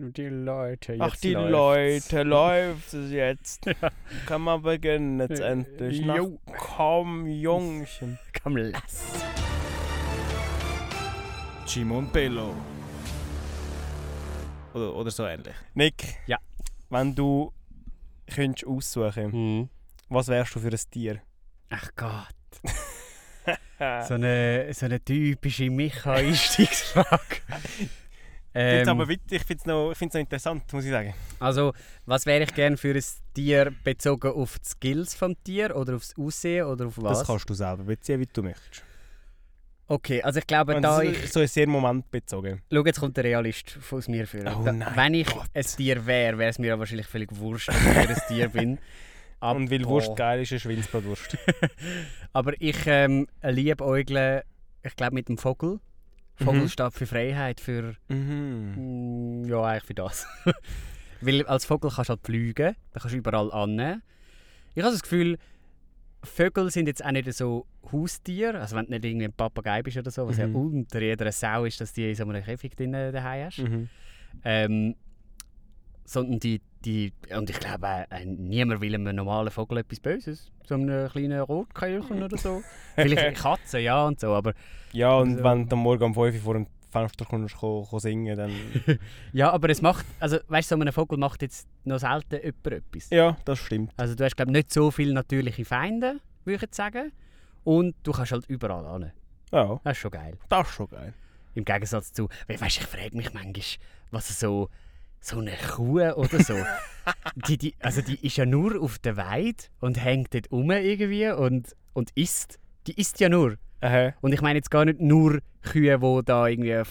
die Leute, jetzt Ach, die läuft's. Leute, läuft es jetzt? Kann man beginnen jetzt Äh, endlich? Na, jo. komm, Jungchen. Komm, lass. Simon Bello. Oder, oder so ähnlich. Nick. Ja. Wenn du könntest aussuchen, Hm. was wärst du für ein Tier? Ach Gott. So eine, so eine typische Micha-Einstiegsfrage. Ähm, aber witzig, ich finde es noch, ich noch interessant, muss ich sagen. also, was wäre ich gern für ein Tier bezogen auf die Skills vom Tier oder aufs Aussehen oder auf was? Das kannst du selber beziehen, wie du möchtest. Okay, also ich glaube, Wenn da so, ich... so ist sehr momentbezogen. Schau, jetzt kommt der Realist aus mir für. Oh Da- Wenn ich Gott. ein Tier wäre, wäre es mir wahrscheinlich völlig wurscht, dass ich ein Tier bin. Aber, Und weil Wurst geil ist, ist Schweinsbratwurst. aber ich ähm, liebe Äugle, ich glaube, mit dem Vogel. Vogel Mhm. für Freiheit, für... mhm. Mm, ja, eigentlich für das. Weil als Vogel kannst du halt fliegen, da kannst du überall annehmen. Ich habe das Gefühl, Vögel sind jetzt auch nicht so Haustiere. Also wenn du nicht irgendwie ein Papagei bist oder so, was Mhm. ja unter jeder Sau ist, dass die in so einem Käfig drin daheim hast. Mhm. Ähm, sondern die, die, und ich glaube, äh, niemand will einem normalen Vogel etwas Böses. So einem kleinen Rotkehlchen oder so. Vielleicht eine Katze, ja und so, aber... Ja, und Also- wenn du am Morgen um 5 Uhr vor dem Fenster kommst, ko, ko singen, dann... Ja, aber es macht, also weißt du, so ein Vogel macht jetzt noch selten jemand etwas. ja, das stimmt. Also du hast glaube nicht so viele natürliche Feinde, würde ich jetzt sagen. Und du kannst halt überall hin. Ja, Das ist schon geil. das ist schon geil. Im Gegensatz zu, weißt, ich frage mich manchmal, was so, so eine Kuh oder so, die, die, also die ist ja nur auf der Weide und hängt dort rum irgendwie und, und isst. Die isst ja nur. Aha. Und ich meine jetzt gar nicht nur Kühe, die da irgendwie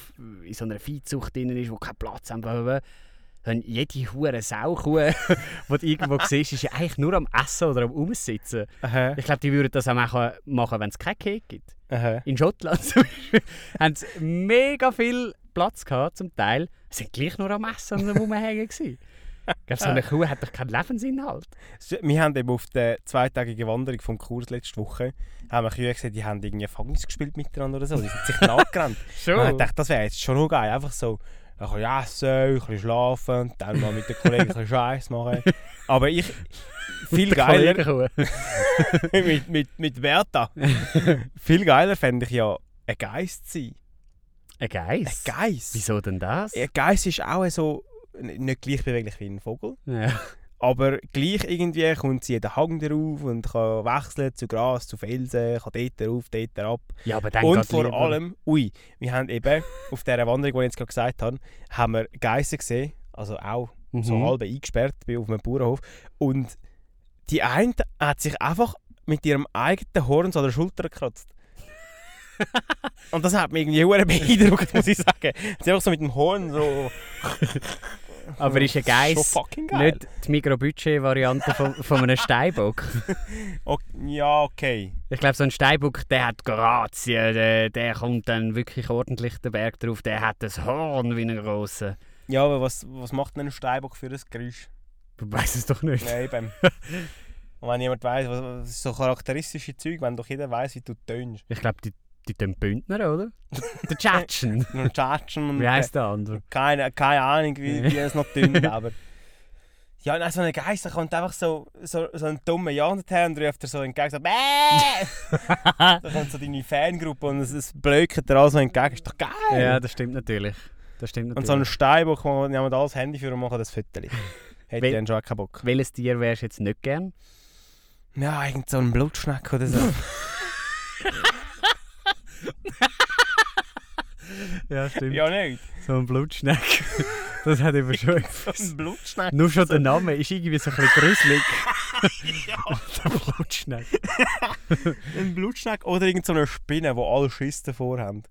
in so einer Viehzucht drin ist, die keinen Platz haben. Sondern jede hure Saukuh, die du irgendwo siehst, ist ja eigentlich nur am Essen oder am Umsitzen. Aha. Ich glaube, die würden das auch machen, machen wenn es keinen Kek gibt. Aha. In Schottland zum Beispiel haben sie mega viel Platz gehabt, zum Teil. Sie sind gleich nur am Essen Rumhängen. gewesen. Ich glaube, so eine Kuh hat doch keinen Lebensinhalt. Wir haben eben auf der zweitägigen Wanderung vom Kurs letzte Woche haben wir Kühe gesehen, die haben irgendwie Fangis gespielt miteinander oder so. Die sind sich nachgerannt. Und ich dachte, das wäre jetzt schon noch geil. Einfach so ein bisschen essen, ein bisschen schlafen, dann mal mit den Kollegen ein bisschen Scheiß machen. Aber ich, viel geiler, mit, mit, mit Berta, viel geiler fände ich ja, ein Geist sein. Ein Ein Geist? Geist. Wieso denn das? Ein Geist ist auch so, nicht gleich beweglich wie ein Vogel. Ja. Aber gleich irgendwie kommt sie jeden Hang drauf und kann wechseln zu Gras, zu Felsen, kann dort rauf, dort ab. ja, aber dann und vor lieber- allem, ui, wir haben eben auf dieser Wanderung, die ich jetzt gerade gesagt habe, haben wir Geissen gesehen, also auch Mhm. so halb eingesperrt auf einem Bauernhof. Und die eine hat sich einfach mit ihrem eigenen Horn so an der Schulter gekratzt. und das hat mich irgendwie hure beeindruckt, muss ich sagen. Sie einfach so mit dem Horn so... Aber ist ein Geist Schon fucking geil. nicht die Mikrobudget-Variante von, von einem Steinbock? Ok- ja, okay. Ich glaube, so ein Steinbock, der hat Grazien, der, der kommt dann wirklich ordentlich den Berg drauf, der hat das Horn wie ein grosser. Ja, aber was, was macht denn ein Steinbock für ein Geräusch? Du weißt es doch nicht. Ja, eben. Und wenn jemand weiss, was, was ist so charakteristische Zeug, wenn doch jeder weiß, wie du tönst. Ich glaube, die, die tun Bündner, oder? Der Tschatschen. Und Tschatschen Wie heisst der andere? keine, keine Ahnung, wie, wie es noch tönt, aber... Ja, nein, so ein Geist, der kommt einfach so, so, so einen dummen Jan her und ruft dir so entgegen, so «Bäh!» Da kommt so deine Fangruppe und es, es blökt dir alles so entgegen. Ist doch geil! Ja, das stimmt natürlich. Das stimmt und so ein natürlich. Steinbock, wo nehmen das Handy für und machen das Foto. Hätte ich dann schon auch keinen Bock. Welches Tier wärst du jetzt nicht gern? Ja, irgend so ein Blutschneck oder so. Ja, stimmt. ja, nicht. So ein Blutschneck. Das hat eben schon etwas. Ein Blutschneck. Nur schon der Name ist irgendwie so ein bisschen gruselig. der Blutschneck. Ein Blutschneck oder irgend so eine Spinne, die alle Schiss davor haben.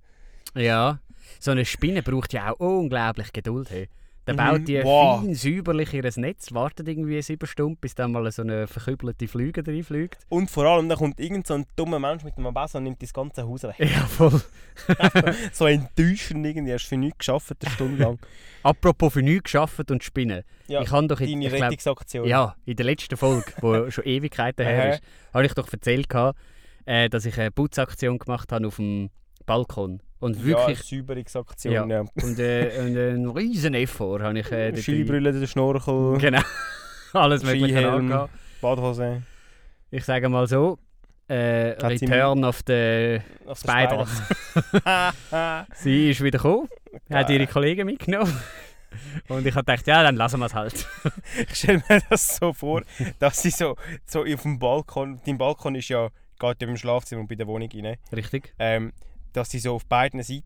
Ja, so eine Spinne braucht ja auch unglaublich Geduld. Hey. Dann Mhm, baut die wow. fein säuberlich ihr Netz, wartet irgendwie sieben Stunden, bis dann mal so eine verkübelte Flüge reinfliegt. Und vor allem, da kommt irgend so ein dummer Mensch mit einem Messer und nimmt das ganze Haus weg. Ja, voll. so enttäuschend irgendwie, hast du für nichts geschafft, eine Stunde lang. Apropos für nichts geschafft und Spinnen. Ja, ich habe doch in, deine Rettungsaktion. ja, in der letzten Folge, die schon Ewigkeiten her ist, habe ich doch erzählt, äh, dass ich eine Putzaktion gemacht habe auf dem Balkon Und wirklich... Ja, Säuberungsaktion, Ja. Und, äh, und äh, einen riesen Effort habe ich äh, Skibrille, der Schnorchel, Genau. Alles mögliche angehabt. Badhose. Ich sage mal so, äh, Return of the Auf Spider. Spider. Sie ist wieder gekommen, hat ihre Kollegen mitgenommen. Und ich habe gedacht, ja, dann lassen wir es halt. Ich stelle mir das so vor, dass sie so, so auf dem Balkon, dein Balkon ist ja, geht ja im Schlafzimmer und bei der Wohnung rein, Richtig? ähm, dass sie so auf beiden Seiten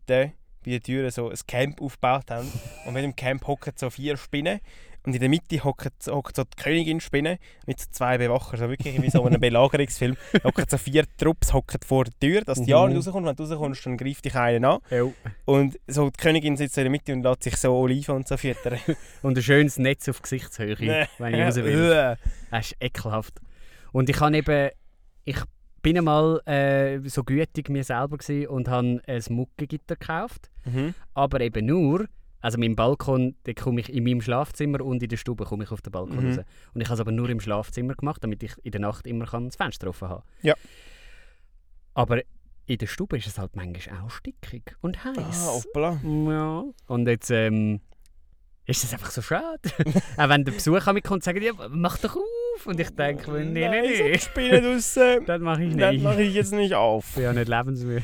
bei den Türen so ein Camp aufgebaut haben und mit dem Camp hocken so vier Spinnen und in der Mitte hockt so die Königin Spinne mit so zwei Bewachern, so wirklich wie so einem Belagerungsfilm. hocken so vier Trupps hocken vor der Tür, dass die ja Mhm. nicht rauskommt. Wenn du rauskommst, dann greift dich einer an. Ja. Und so die Königin sitzt so in der Mitte und lässt sich so Oliven und so füttern. Und ein schönes Netz auf Gesichtshöhe, wenn ich raus will. Das ist ekelhaft. Und ich habe eben, ich bin einmal äh, so gütig mir selber und habe ein Muckegitter gekauft. Mhm. Aber eben nur, also mein Balkon, da komme ich in meinem Schlafzimmer und in der Stube komme ich auf den Balkon Mhm. raus. Und ich habe es aber nur im Schlafzimmer gemacht, damit ich in der Nacht immer kann das Fenster offen haben Ja. Aber in der Stube ist es halt manchmal auch stickig und heiß. Ah, hoppla. Ja. Und jetzt ähm, ist das einfach so schade. auch wenn der Besuch an mich kommt und sagt, ja, mach doch auf. Und ich denke, mir, nee, nee, nee. die Spinne draussen. Das mache ich Das nicht. mache ich jetzt nicht auf. Ich bin ja nicht lebensmüde.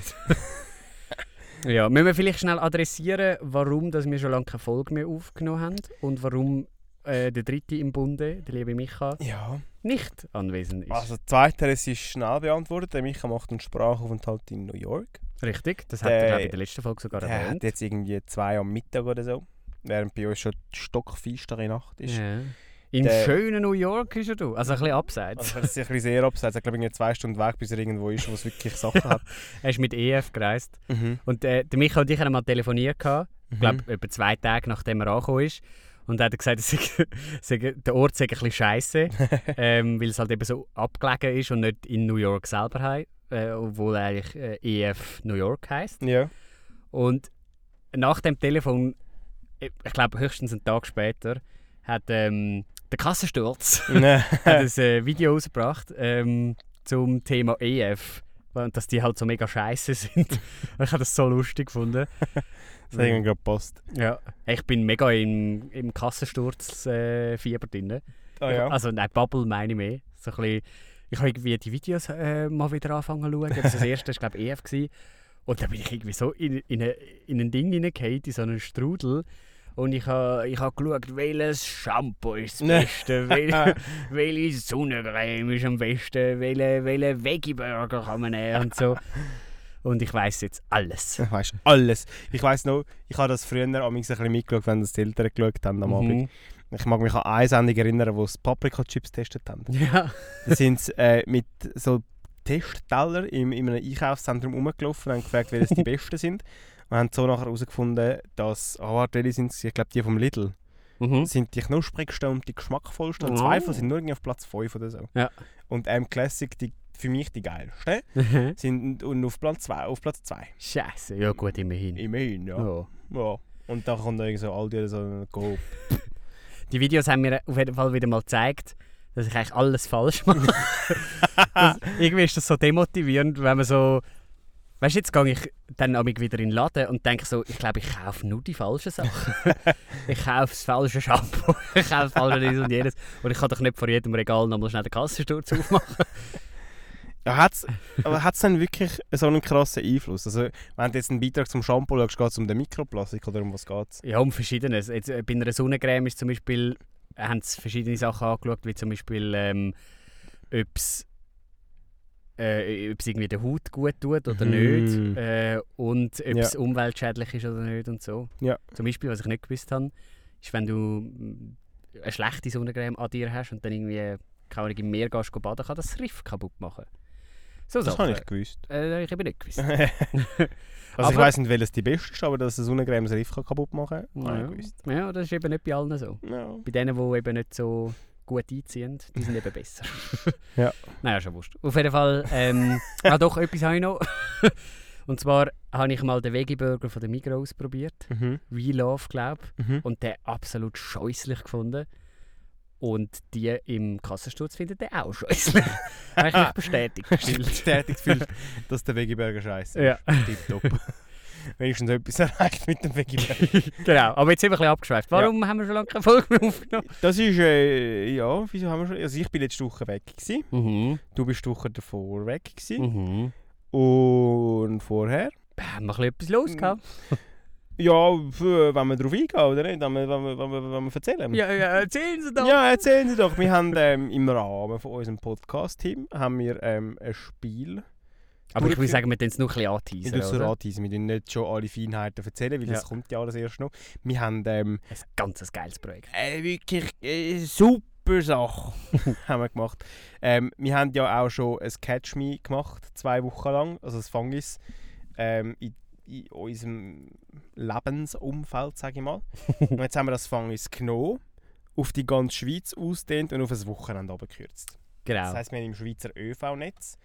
ja, müssen wir vielleicht schnell adressieren, warum dass wir schon lange keine Folge mehr aufgenommen haben und warum äh, der Dritte im Bunde, der liebe Micha, Ja, nicht anwesend ist. also zweiteres ist schnell beantwortet. Der Micha macht einen Sprachaufenthalt in New York. Richtig, das hat Der- er glaube ich in der letzten Folge sogar Der hat erwähnt. jetzt irgendwie zwei am Mittag oder so. Während bei uns schon stockfeistere Nacht ist. Ja. In Der- schönen New York ist er du, also ein bisschen abseits. Also das ist ein bisschen sehr abseits. Ich glaube, irgendwie zwei Stunden weg, bis er irgendwo ist, wo es wirklich Sachen hat. Er ist mit EF gereist Mhm. und äh, der Micha und ich haben mal telefoniert gehabt. Ich Mhm. glaube, etwa zwei Tage nachdem er angekommen ist. Und er hat gesagt, der Ort sei ein bisschen scheiße, ähm, weil es halt eben so abgelegen ist und nicht in New York selber hei, äh, obwohl eigentlich äh, EF New York heißt. Ja. Und nach dem Telefon, ich ich glaube höchstens einen Tag später, hat ähm, der Kassensturz hat ein äh, Video rausgebracht ähm, zum Thema EF. Und dass die halt so mega scheiße sind. Ich habe das so lustig gefunden. Das hat irgendwie gerade gepasst. Ja, ich bin mega im, im Kassensturz-Fieber äh, drin. Ah ja. Also nein, Bubble meine ich mehr. So ein bisschen, ich habe irgendwie die Videos äh, mal wieder angefangen zu schauen. Das erste war glaube ich EF. Gewesen. Und dann bin ich irgendwie so in, in, eine, in ein Ding hineingefallen, in so einen Strudel. Und ich habe ich ha geschaut, welches Shampoo ist das Nee. Beste, welche, welche Sonnencreme ist am besten, welche, welche Veggie-Burger kann man nehmen und so. Und ich weiß jetzt alles. Ich weiss alles. Ich weiss noch, ich habe das früher am ein bisschen mitgeschaut, wenn das die Eltern geschaut haben am Abend. Mhm. Ich mag mich an eine Sendung erinnern, wo sie Paprika-Chips getestet haben. Ja. Da sind sie äh, mit so Testteller in, in einem Einkaufszentrum rumgelaufen und haben gefragt, welche die besten sind. Und haben so nachher herausgefunden, dass, welche sind Ich glaube, die vom Lidl Mhm. sind die knusprigsten und die geschmackvollsten. Oh. zwei von sind nur irgendwie auf Platz 5 oder so. Ja. Und M Classic, die, für mich die geilsten, sind und auf Platz 2. Auf Platz 2. Scheiße, ja gut, immerhin. Immerhin, ja. Ja. ja. Und dann kommt irgendwie so Aldi oder so Go. Die Videos haben mir auf jeden Fall wieder mal gezeigt, dass ich eigentlich alles falsch mache. das, irgendwie ist das so demotivierend, wenn man so. Weißt du, jetzt gehe ich dann wieder in den Laden und denke so, ich glaube, ich kaufe nur die falschen Sachen. ich kaufe das falsche Shampoo, ich kaufe das falsche dies und jenes. Und ich kann doch nicht vor jedem Regal nochmal schnell den Kassensturz aufmachen. Ja, hat's, aber hat es dann wirklich so einen krassen Einfluss? Also, wenn du jetzt einen Beitrag zum Shampoo schaust, geht es um den Mikroplastik oder um was geht es? Ja, um Verschiedenes. Jetzt, äh, bei einer Sonnencreme ist zum Beispiel, haben sie verschiedene Sachen angeschaut, wie zum Beispiel, ähm, ob es äh, ob's irgendwie der Haut gut tut oder Mhm. nicht äh, und ob Ja. es umweltschädlich ist oder nicht und so. Ja. Zum Beispiel, was ich nicht gewusst habe, ist, wenn du mm, eine schlechte Sonnencreme an dir hast und dann irgendwie keine Ahnung, im Meer gehst baden, kann das Riff kaputt machen. So Das habe ich gewusst. Äh, ich habe nicht gewusst. also, ich Aber- weiß nicht, welches die beste ist, aber dass eine Sonnencreme das Riff kaputt machen kann, habe ja. ich gewusst. ja, das ist eben nicht bei allen so. Ja. Bei denen, die eben nicht so gut einziehen, die sind eben besser. Ja. Naja, schon wurscht. Auf jeden Fall, ähm, ah doch, etwas habe ich noch. Und zwar habe ich mal den Veggie-Burger von der Migros probiert. Mhm. We Love, glaube ich. Mhm. Und den absolut scheußlich gefunden. Und die im Kassensturz finden den auch scheußlich. habe ich mich bestätigt gefühlt. bestätigt gefühlt, dass der Veggie-Burger scheiße Ja. Tipptopp. Wenigstens etwas erreicht mit dem Veggie genau, aber jetzt sind wir ein bisschen abgeschweift. Warum ja. haben wir schon lange keine Folge mehr aufgenommen? Das ist, äh, ja, wieso haben wir schon... Also ich bin letzte Woche weg gewesen. Mhm. Du bist die Woche davor weg gewesen. Mhm. Und vorher? Haben wir ein bisschen etwas los gehabt? Ja, wenn wir darauf eingehen, oder nicht? Wenn wir, wenn wir, wenn wir, wenn wir erzählen. Ja, ja, erzählen Sie doch. Ja, erzählen Sie doch. Wir haben ähm, im Rahmen von unserem Podcast-Team haben wir ähm, ein Spiel aber ich würde sagen, wir tun es noch ein bisschen. Ich so anteasen. Wir tun nicht schon alle Feinheiten erzählen, weil ja. das kommt ja alles erst noch. Wir haben... Ähm, ein ganz geiles Projekt. Äh, wirklich äh, super Sache haben wir gemacht. Ähm, wir haben ja auch schon ein Catch Me gemacht, zwei Wochen lang. Also das Fangis ähm, in, in unserem Lebensumfeld, sage ich mal. und jetzt haben wir das Fangis genommen, auf die ganze Schweiz ausdehnt und auf ein Wochenende abgekürzt. Genau. Das heisst, wir haben im Schweizer ÖV-Netz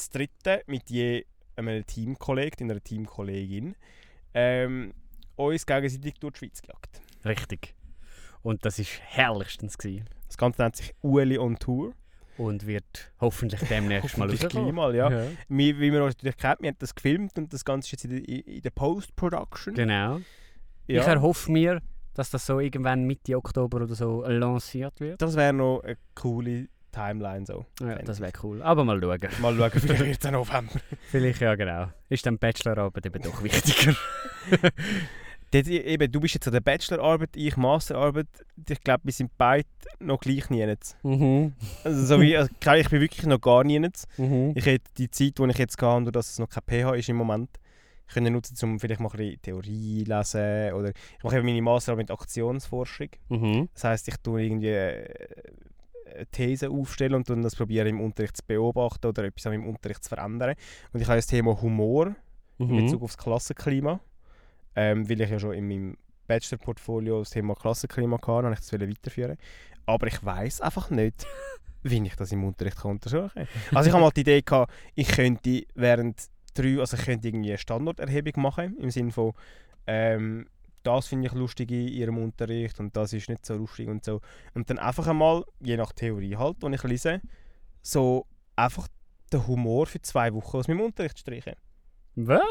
das dritte mit je einem Teamkollegen, einer Teamkollegin, ähm, uns gegenseitig durch die Schweiz gejagt. Richtig. Und das war herrlichstens. Gewesen. Das Ganze nennt sich Ueli on Tour. Und wird hoffentlich demnächst mal rauskommen. mal, ja. ja. Wie, wie man natürlich kennt, wir haben das gefilmt und das Ganze ist jetzt in der, in der Post-Production. Genau. Ja. Ich erhoffe mir, dass das so irgendwann Mitte Oktober oder so lanciert wird. Das wäre noch eine coole Timeline so. Ja, das wäre cool. Aber mal schauen. Mal schauen, vielleicht wird es November. vielleicht, ja genau. Ist dann Bachelorarbeit eben doch wichtiger. Dort, eben, du bist jetzt an der Bachelorarbeit, ich Masterarbeit. Ich glaube, wir sind beide noch gleich nichts. Mhm. Also, so wie, also, ich bin wirklich noch gar nichts. Mhm. Ich hätte die Zeit, die ich jetzt habe, durch dass es noch kein PH ist im Moment, können nutzen, um vielleicht mal ein bisschen Theorie lesen. Oder ich mache eben meine Masterarbeit mit Aktionsforschung. Mhm. Das heisst, ich tue irgendwie äh, These aufstellen und dann das probieren im Unterricht zu beobachten oder etwas im Unterricht zu verändern. Und ich habe das Thema Humor mhm. in Bezug auf das Klassenklima, ähm, weil ich ja schon in meinem Bachelor-Portfolio das Thema Klassenklima hatte, habe ich das weiterführen. Aber ich weiß einfach nicht, wie ich das im Unterricht untersuchen kann. Also ich habe mal die Idee gehabt, ich könnte während drei, also ich könnte irgendwie eine Standorterhebung machen, im Sinne von ähm, das finde ich lustig in ihrem Unterricht und das ist nicht so lustig und so. Und dann einfach einmal, je nach Theorie halt, die ich lese, so einfach den Humor für zwei Wochen aus meinem Unterricht streichen. Was?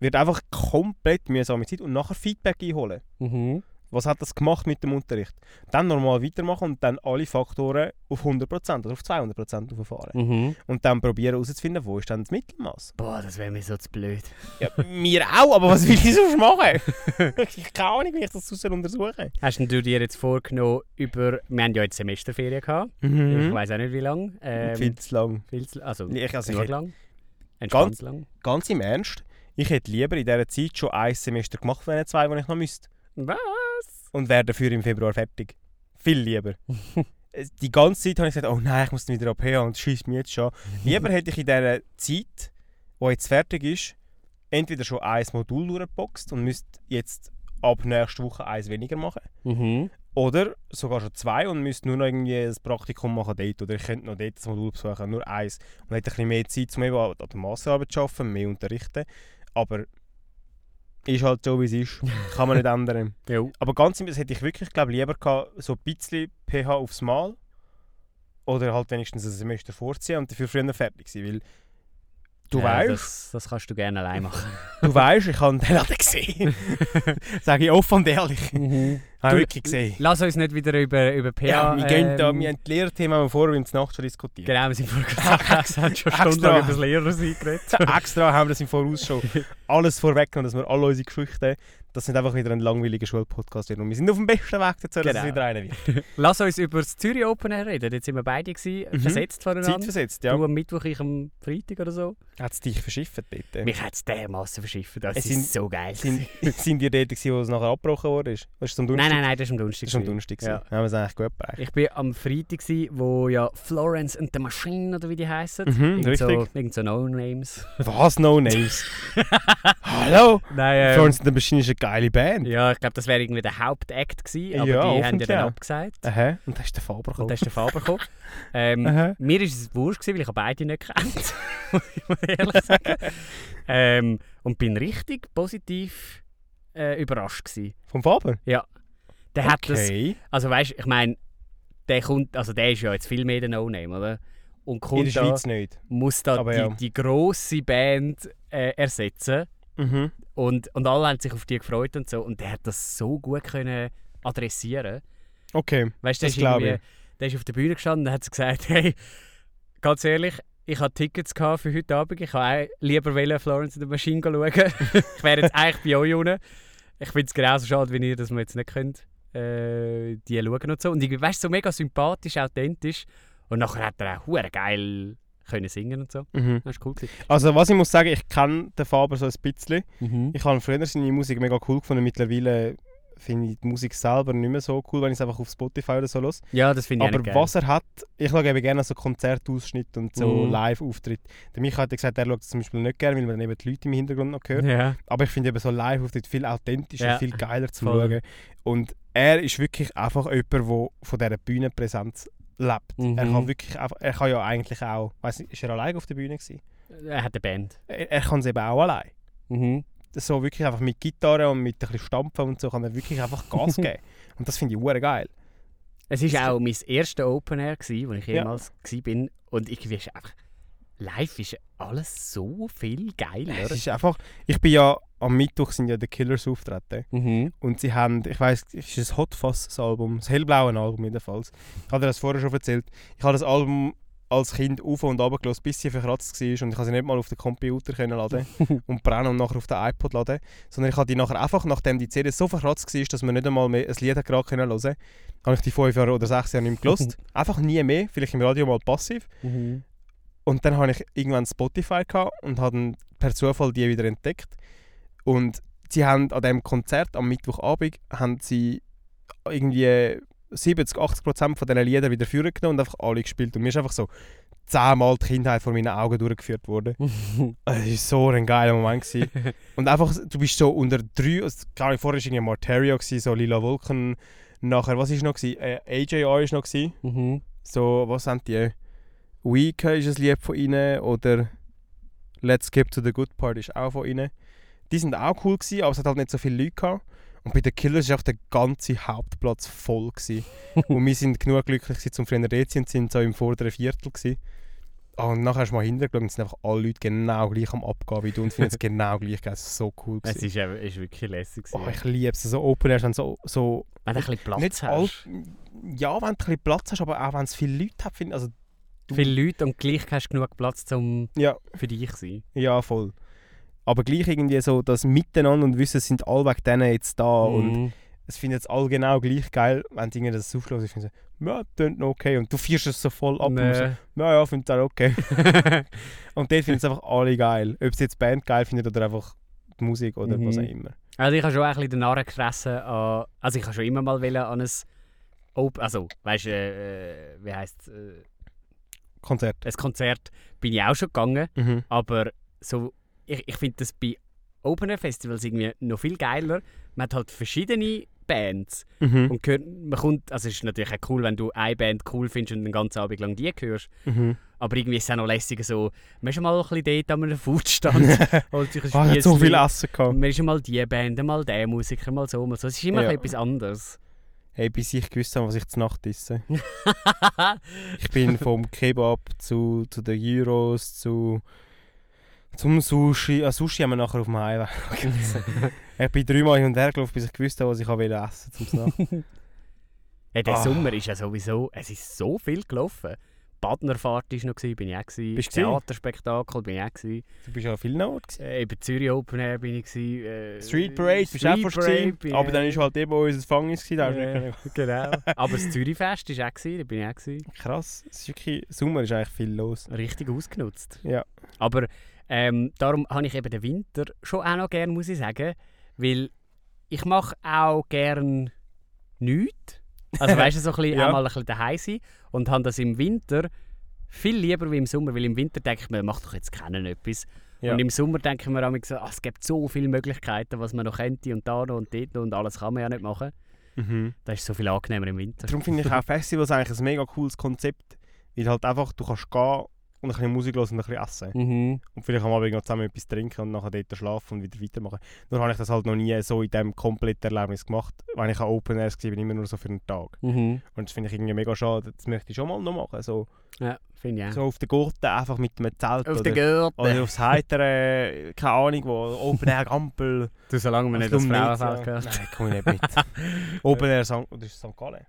Wird einfach komplett mühsame Zeit und nachher Feedback einholen. Mhm. Was hat das gemacht mit dem Unterricht? Dann normal weitermachen und dann alle Faktoren auf 100% oder auf 200% auffahren. Mhm. Und dann probieren herauszufinden, wo ist dann das Mittelmaß. Boah, das wäre mir so zu blöd. Ja, mir auch, aber was will ich sonst machen? ich habe keine Ahnung, wie ich das sonst untersuche. Hast du dir jetzt vorgenommen, über... Wir haben ja jetzt Semesterferien gehabt. Mhm. Ich weiß auch nicht, wie lange. Ähm, viel zu lang. Viel zu, also, ich, also nur lang. Ganz, lang. ganz im Ernst, ich hätte lieber in dieser Zeit schon ein Semester gemacht, wenn nicht zwei, die ich noch müsste. Was? und wäre dafür im Februar fertig. Viel lieber. die ganze Zeit habe ich gesagt, oh nein, ich muss wieder ab und schießt mich jetzt schon. Lieber hätte ich in dieser Zeit, die jetzt fertig ist, entweder schon ein Modul durchgeboxt und müsste jetzt ab nächster Woche eins weniger machen. Mhm. Oder sogar schon zwei und müsste nur noch irgendwie ein Praktikum machen dort. Oder ich könnte noch dort das Modul besuchen, nur eins. Und hätte ein bisschen mehr Zeit, um eben an der Masterarbeit zu arbeiten, mehr unterrichten. Aber ist halt so, wie es ist. Kann man nicht ändern. jo. Aber ganz im hätte ich wirklich glaub, lieber gehabt, so ein bisschen pH aufs Mal. Oder halt wenigstens ein Semester vorziehen und dafür früher fertig sein. Weil Du ja, weißt. Das, das, kannst du gerne allein machen. du weißt, ich habe den Laden gesehen. Sage ich offen und ehrlich. Mhm. Habe ich wirklich gesehen. Lass uns nicht wieder über, über PA. Ja, wir, ähm, da, wir haben die Lehrthemen vor, wir Nacht schon diskutiert. Genau, wir sind vorher schon stundenlang über das Lehrersein geredet. extra haben wir das im Voraus schon alles vorweggenommen, dass wir alle unsere Geschichten das sind einfach wieder ein langweiliger Schulpodcast Und wir sind auf dem besten Weg dazu, genau. dass es genau. wieder einer wird. Lass uns über das Zürich Open Air reden. Jetzt sind wir beide gewesen, mhm. versetzt voneinander. Zeit versetzt, ja. Du am Mittwoch, ich am Freitag oder so. Hat es dich verschifft dort? Mich hat es dermaßen verschifft. Das es ist sind, so geil. Sind, sind die dort, wo es nachher abgebrochen wurde? Ist? es am Nein, nein, nein, das ist am Donnerstag. Das ist am Donnerstag. Ja. Haben wir es eigentlich gut bereicht. Ich war am Freitag, gewesen, wo ja Florence and the Machine, oder wie die heißen. Mhm, irgend richtig. So, irgend so No-Names. Was No-Names? Hallo? Nein, ähm, Florence and the Machine ist eine geile Band. Ja, ich glaube, das wäre irgendwie der Hauptakt gewesen, aber ja, die haben ja dann abgesagt. Aha. Und da ist der Faber gekommen. Und da ist der Faber gekommen. ähm, mir war es wurscht, gewesen, weil ich beide nicht kennt, muss ich ehrlich sagen. ähm, und bin richtig positiv äh, überrascht gewesen. Vom Faber? Ja. Der okay. hat das, also weißt, ich meine, der kommt, also der ist ja jetzt viel mehr der No-Name, oder? Und kommt In der Schweiz nicht. Muss da aber die, ja. die grosse Band äh, ersetzen Mhm. Und, und alle haben sich auf die gefreut und so. Und der hat das so gut können adressieren. Okay, Weißt du, Das der, ist glaub irgendwie- der ist auf der Bühne gestanden und hat gesagt, hey, ganz ehrlich, ich hatte Tickets für heute Abend. Ich wollte lieber Florence in der Maschine schauen. ich wäre jetzt eigentlich bei euch unten. Ich finde es genauso schade wie ihr, dass wir jetzt nicht könnt, äh, die schauen und so. Und ich weißt so mega sympathisch, authentisch. Und nachher hat er auch geil können singen und so. Mhm. Das ist cool. gewesen. Also was ich muss sagen, ich kenne den Faber so ein bisschen. Mhm. Ich habe früher seine Musik mega cool gefunden. Mittlerweile finde ich die Musik selber nicht mehr so cool, wenn ich es einfach auf Spotify oder so los. Ja, das finde ich Aber was er hat, ich schaue eben gerne so Konzertausschnitte und so Mhm. Live-Auftritte. Der Micha hat gesagt, er schaut es zum Beispiel nicht gerne, weil man dann eben die Leute im Hintergrund noch hört. Ja. Aber ich finde eben so Live-Auftritte viel authentischer, Ja. viel geiler zu Voll. schauen. Und er ist wirklich einfach jemand, der von dieser Bühnenpräsenz lebt. Mhm. Er kann wirklich einfach, er kann ja eigentlich auch, weiß nicht, ist er allein auf der Bühne gewesen? Er hat eine Band. Er, er kann es eben auch allein. Mhm. So wirklich einfach mit Gitarre und mit ein bisschen Stampfen und so kann er wirklich einfach Gas geben. Und das finde ich hure geil. Es war auch mein erster Open Air, gewesen, wo ich Ja. jemals war. Und irgendwie ist einfach. Live ist alles so viel geiler. Es ist einfach, ich bin ja am Mittwoch sind ja die Killers auftreten Mhm. und sie haben, ich weiß, es ist ein Hot Fuzz Album, das hellblaue Album jedenfalls. Ich habe dir das vorher schon erzählt. Ich habe das Album als Kind auf und runter gelassen, bis sie verkratzt war und ich konnte sie nicht mal auf den Computer können laden und brennen und nachher auf den iPod laden, sondern ich habe die nachher einfach, nachdem die CD so verkratzt war, dass man nicht einmal mehr ein Lied gerade können hören, habe ich die fünf Jahre oder sechs Jahre nicht mehr gelost. einfach nie mehr, vielleicht im Radio mal passiv. Mhm. Und dann habe ich irgendwann Spotify gehabt und habe per Zufall die wieder entdeckt. Und sie haben an diesem Konzert am Mittwochabend haben sie irgendwie 70, 80 Prozent von diesen Liedern wieder führen genommen und einfach alle gespielt. Und mir ist einfach so zehnmal die Kindheit vor meinen Augen durchgeführt worden. Es war so ein geiler Moment. Gewesen. und einfach, du bist so unter drei, also, Ahnung, vorher war irgendwie Marterio, gewesen, so Lila Wolken. Nachher, was war noch? Gewesen? Äh, AJR war noch. Gewesen. Mhm. So, was sind die? Week ist ein Lied von ihnen oder Let's Skip to the Good Part ist auch von ihnen. Die sind auch cool gewesen, aber es hat halt nicht so viele Leute gehabt. Und bei den Killers war einfach der ganze Hauptplatz voll. Gewesen. und wir sind genug glücklich gewesen, zum früher dort zu sind so im vorderen Viertel. Gewesen. Ah, Und nachher hast du mal hintergeschaut und es sind einfach alle Leute genau gleich am Abgehen wie du und finden es genau gleich geil. Es ist so cool. Es Gewesen. ist, eben- ist wirklich lässig. Oh, gewesen. ich liebe es. So Open Airs haben so, so Wenn du ein bisschen Platz hast. ja, wenn du ein bisschen Platz hast, aber auch wenn es viele Leute hat, finde also du- Viele Leute und gleich hast du genug Platz, um ja, für dich zu sein. Ja, voll. Aber gleich irgendwie so das Miteinander und Wissen, es sind alle wegen denen jetzt da und Mhm. es finden jetzt alle genau gleich geil, wenn die das aufschlagen. Ich finde so, ja, tönt noch okay. Und du fierst es so voll ab und so, Nee. ja, ja, finde es auch okay. und dort finden es einfach alle geil. Ob sie jetzt die Band geil finden oder einfach die Musik oder Mhm. was auch immer. Also ich habe schon ein bisschen den Narren gefressen an... Also ich habe schon immer mal wollen an ein... Open, also, weißt du, äh, wie heisst äh, Konzert. ein Konzert bin ich auch schon gegangen, Mhm. aber so, ich, ich finde das bei Open Air Festivals irgendwie noch viel geiler. Man hat halt verschiedene Bands Mhm. und hört, man kommt, also es ist natürlich auch cool, wenn du eine Band cool findest und den ganzen Abend lang die hörst, Mhm. aber irgendwie ist es auch noch lässiger so, man ist schon mal ein bisschen dort an einem Foodstand, holt sich ein ich hatte so viel Essen gehabt. Man ist mal die Band, mal der Musiker, mal so, mal so. Es ist immer Ja. ein bisschen etwas anderes. Hey, bis ich gewusst habe, was ich zur Nacht esse. Ich bin vom Kebab zu, zu den Gyros zu zum Sushi. Ah, Sushi haben wir nachher auf dem gegessen. Ich bin dreimal hin und her gelaufen, bis ich gewusst habe, was ich will essen zum Nacht. Ja, der Ah. Sommer ist ja sowieso, es ist so viel gelaufen. Badnerfahrt war noch, bin ich auch. Gewesen. Bist du Theaterspektakel bin ich auch. Gewesen. Du bist ja an vielen Orten. Äh, eben Zürich Open Air bin ich. Gewesen. Äh, Street Parade bist du auch Street fast gewesen. Aber dann war halt eben unser gewesen, Da nicht Genau. Aber das Zürichfest war auch, gewesen, da bin ich auch. Gewesen. Krass. Es ist wirklich, Sommer ist eigentlich viel los. Richtig ausgenutzt. Ja. Aber ähm, darum habe ich eben den Winter schon auch noch gern, muss ich sagen. Weil ich mache auch gern nichts. Also weißt du, so ein bisschen, Ja. auch mal ein bisschen daheim sein. Und habe das im Winter viel lieber wie im Sommer. Weil im Winter denke ich mir, mach doch jetzt keinen etwas. Ja. Und im Sommer denke ich mir auch so, ah, es gibt so viele Möglichkeiten, was man noch könnte und da noch und dort noch und alles kann man ja nicht machen. Mhm. Das ist so viel angenehmer im Winter. Darum finde ich auch Festivals eigentlich ein mega cooles Konzept. Weil halt einfach, du kannst gehen und ein bisschen Musik hören und ein bisschen essen. Mhm. Und vielleicht am Abend noch zusammen etwas trinken und nachher dort schlafen und wieder weitermachen. Nur habe ich das halt noch nie so in diesem kompletten Erlebnis gemacht. Wenn ich an Open Airs war, bin immer nur so für einen Tag. Mhm. Und das finde ich irgendwie mega schade. Das möchte ich schon mal noch machen. So, Ja, finde ich auch. so auf der Gurte einfach mit einem Zelt Auf oder, den Gürtel. oder aufs Heitere, keine Ahnung wo, Open Air Gampel. Du, solange man nicht das Frauenfeld ja. gehört. Nein, komme ich nicht mit. Open Air St. Oder ist es St. Gallen?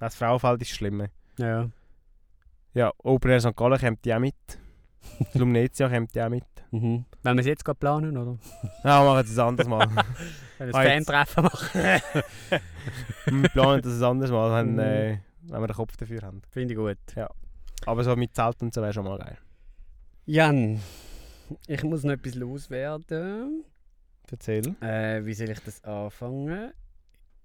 Das Frauenfeld ist das Schlimme. Ja. Ja, Open Air St. Gallen kommt auch mit. Lumnezia kommt auch mit. Mhm. Wenn wir es jetzt gerade planen, oder? Ja, wir machen es ein anderes Mal. Wenn wir Ah, ein Fan-Treffen machen. wir planen das ein anderes Mal, wenn, Mhm. äh, wenn wir den Kopf dafür haben. Finde ich gut. Aber so mit Zelt und so wäre schon mal geil. Jan, ich muss noch etwas loswerden. Erzähl. Äh, wie soll ich das anfangen?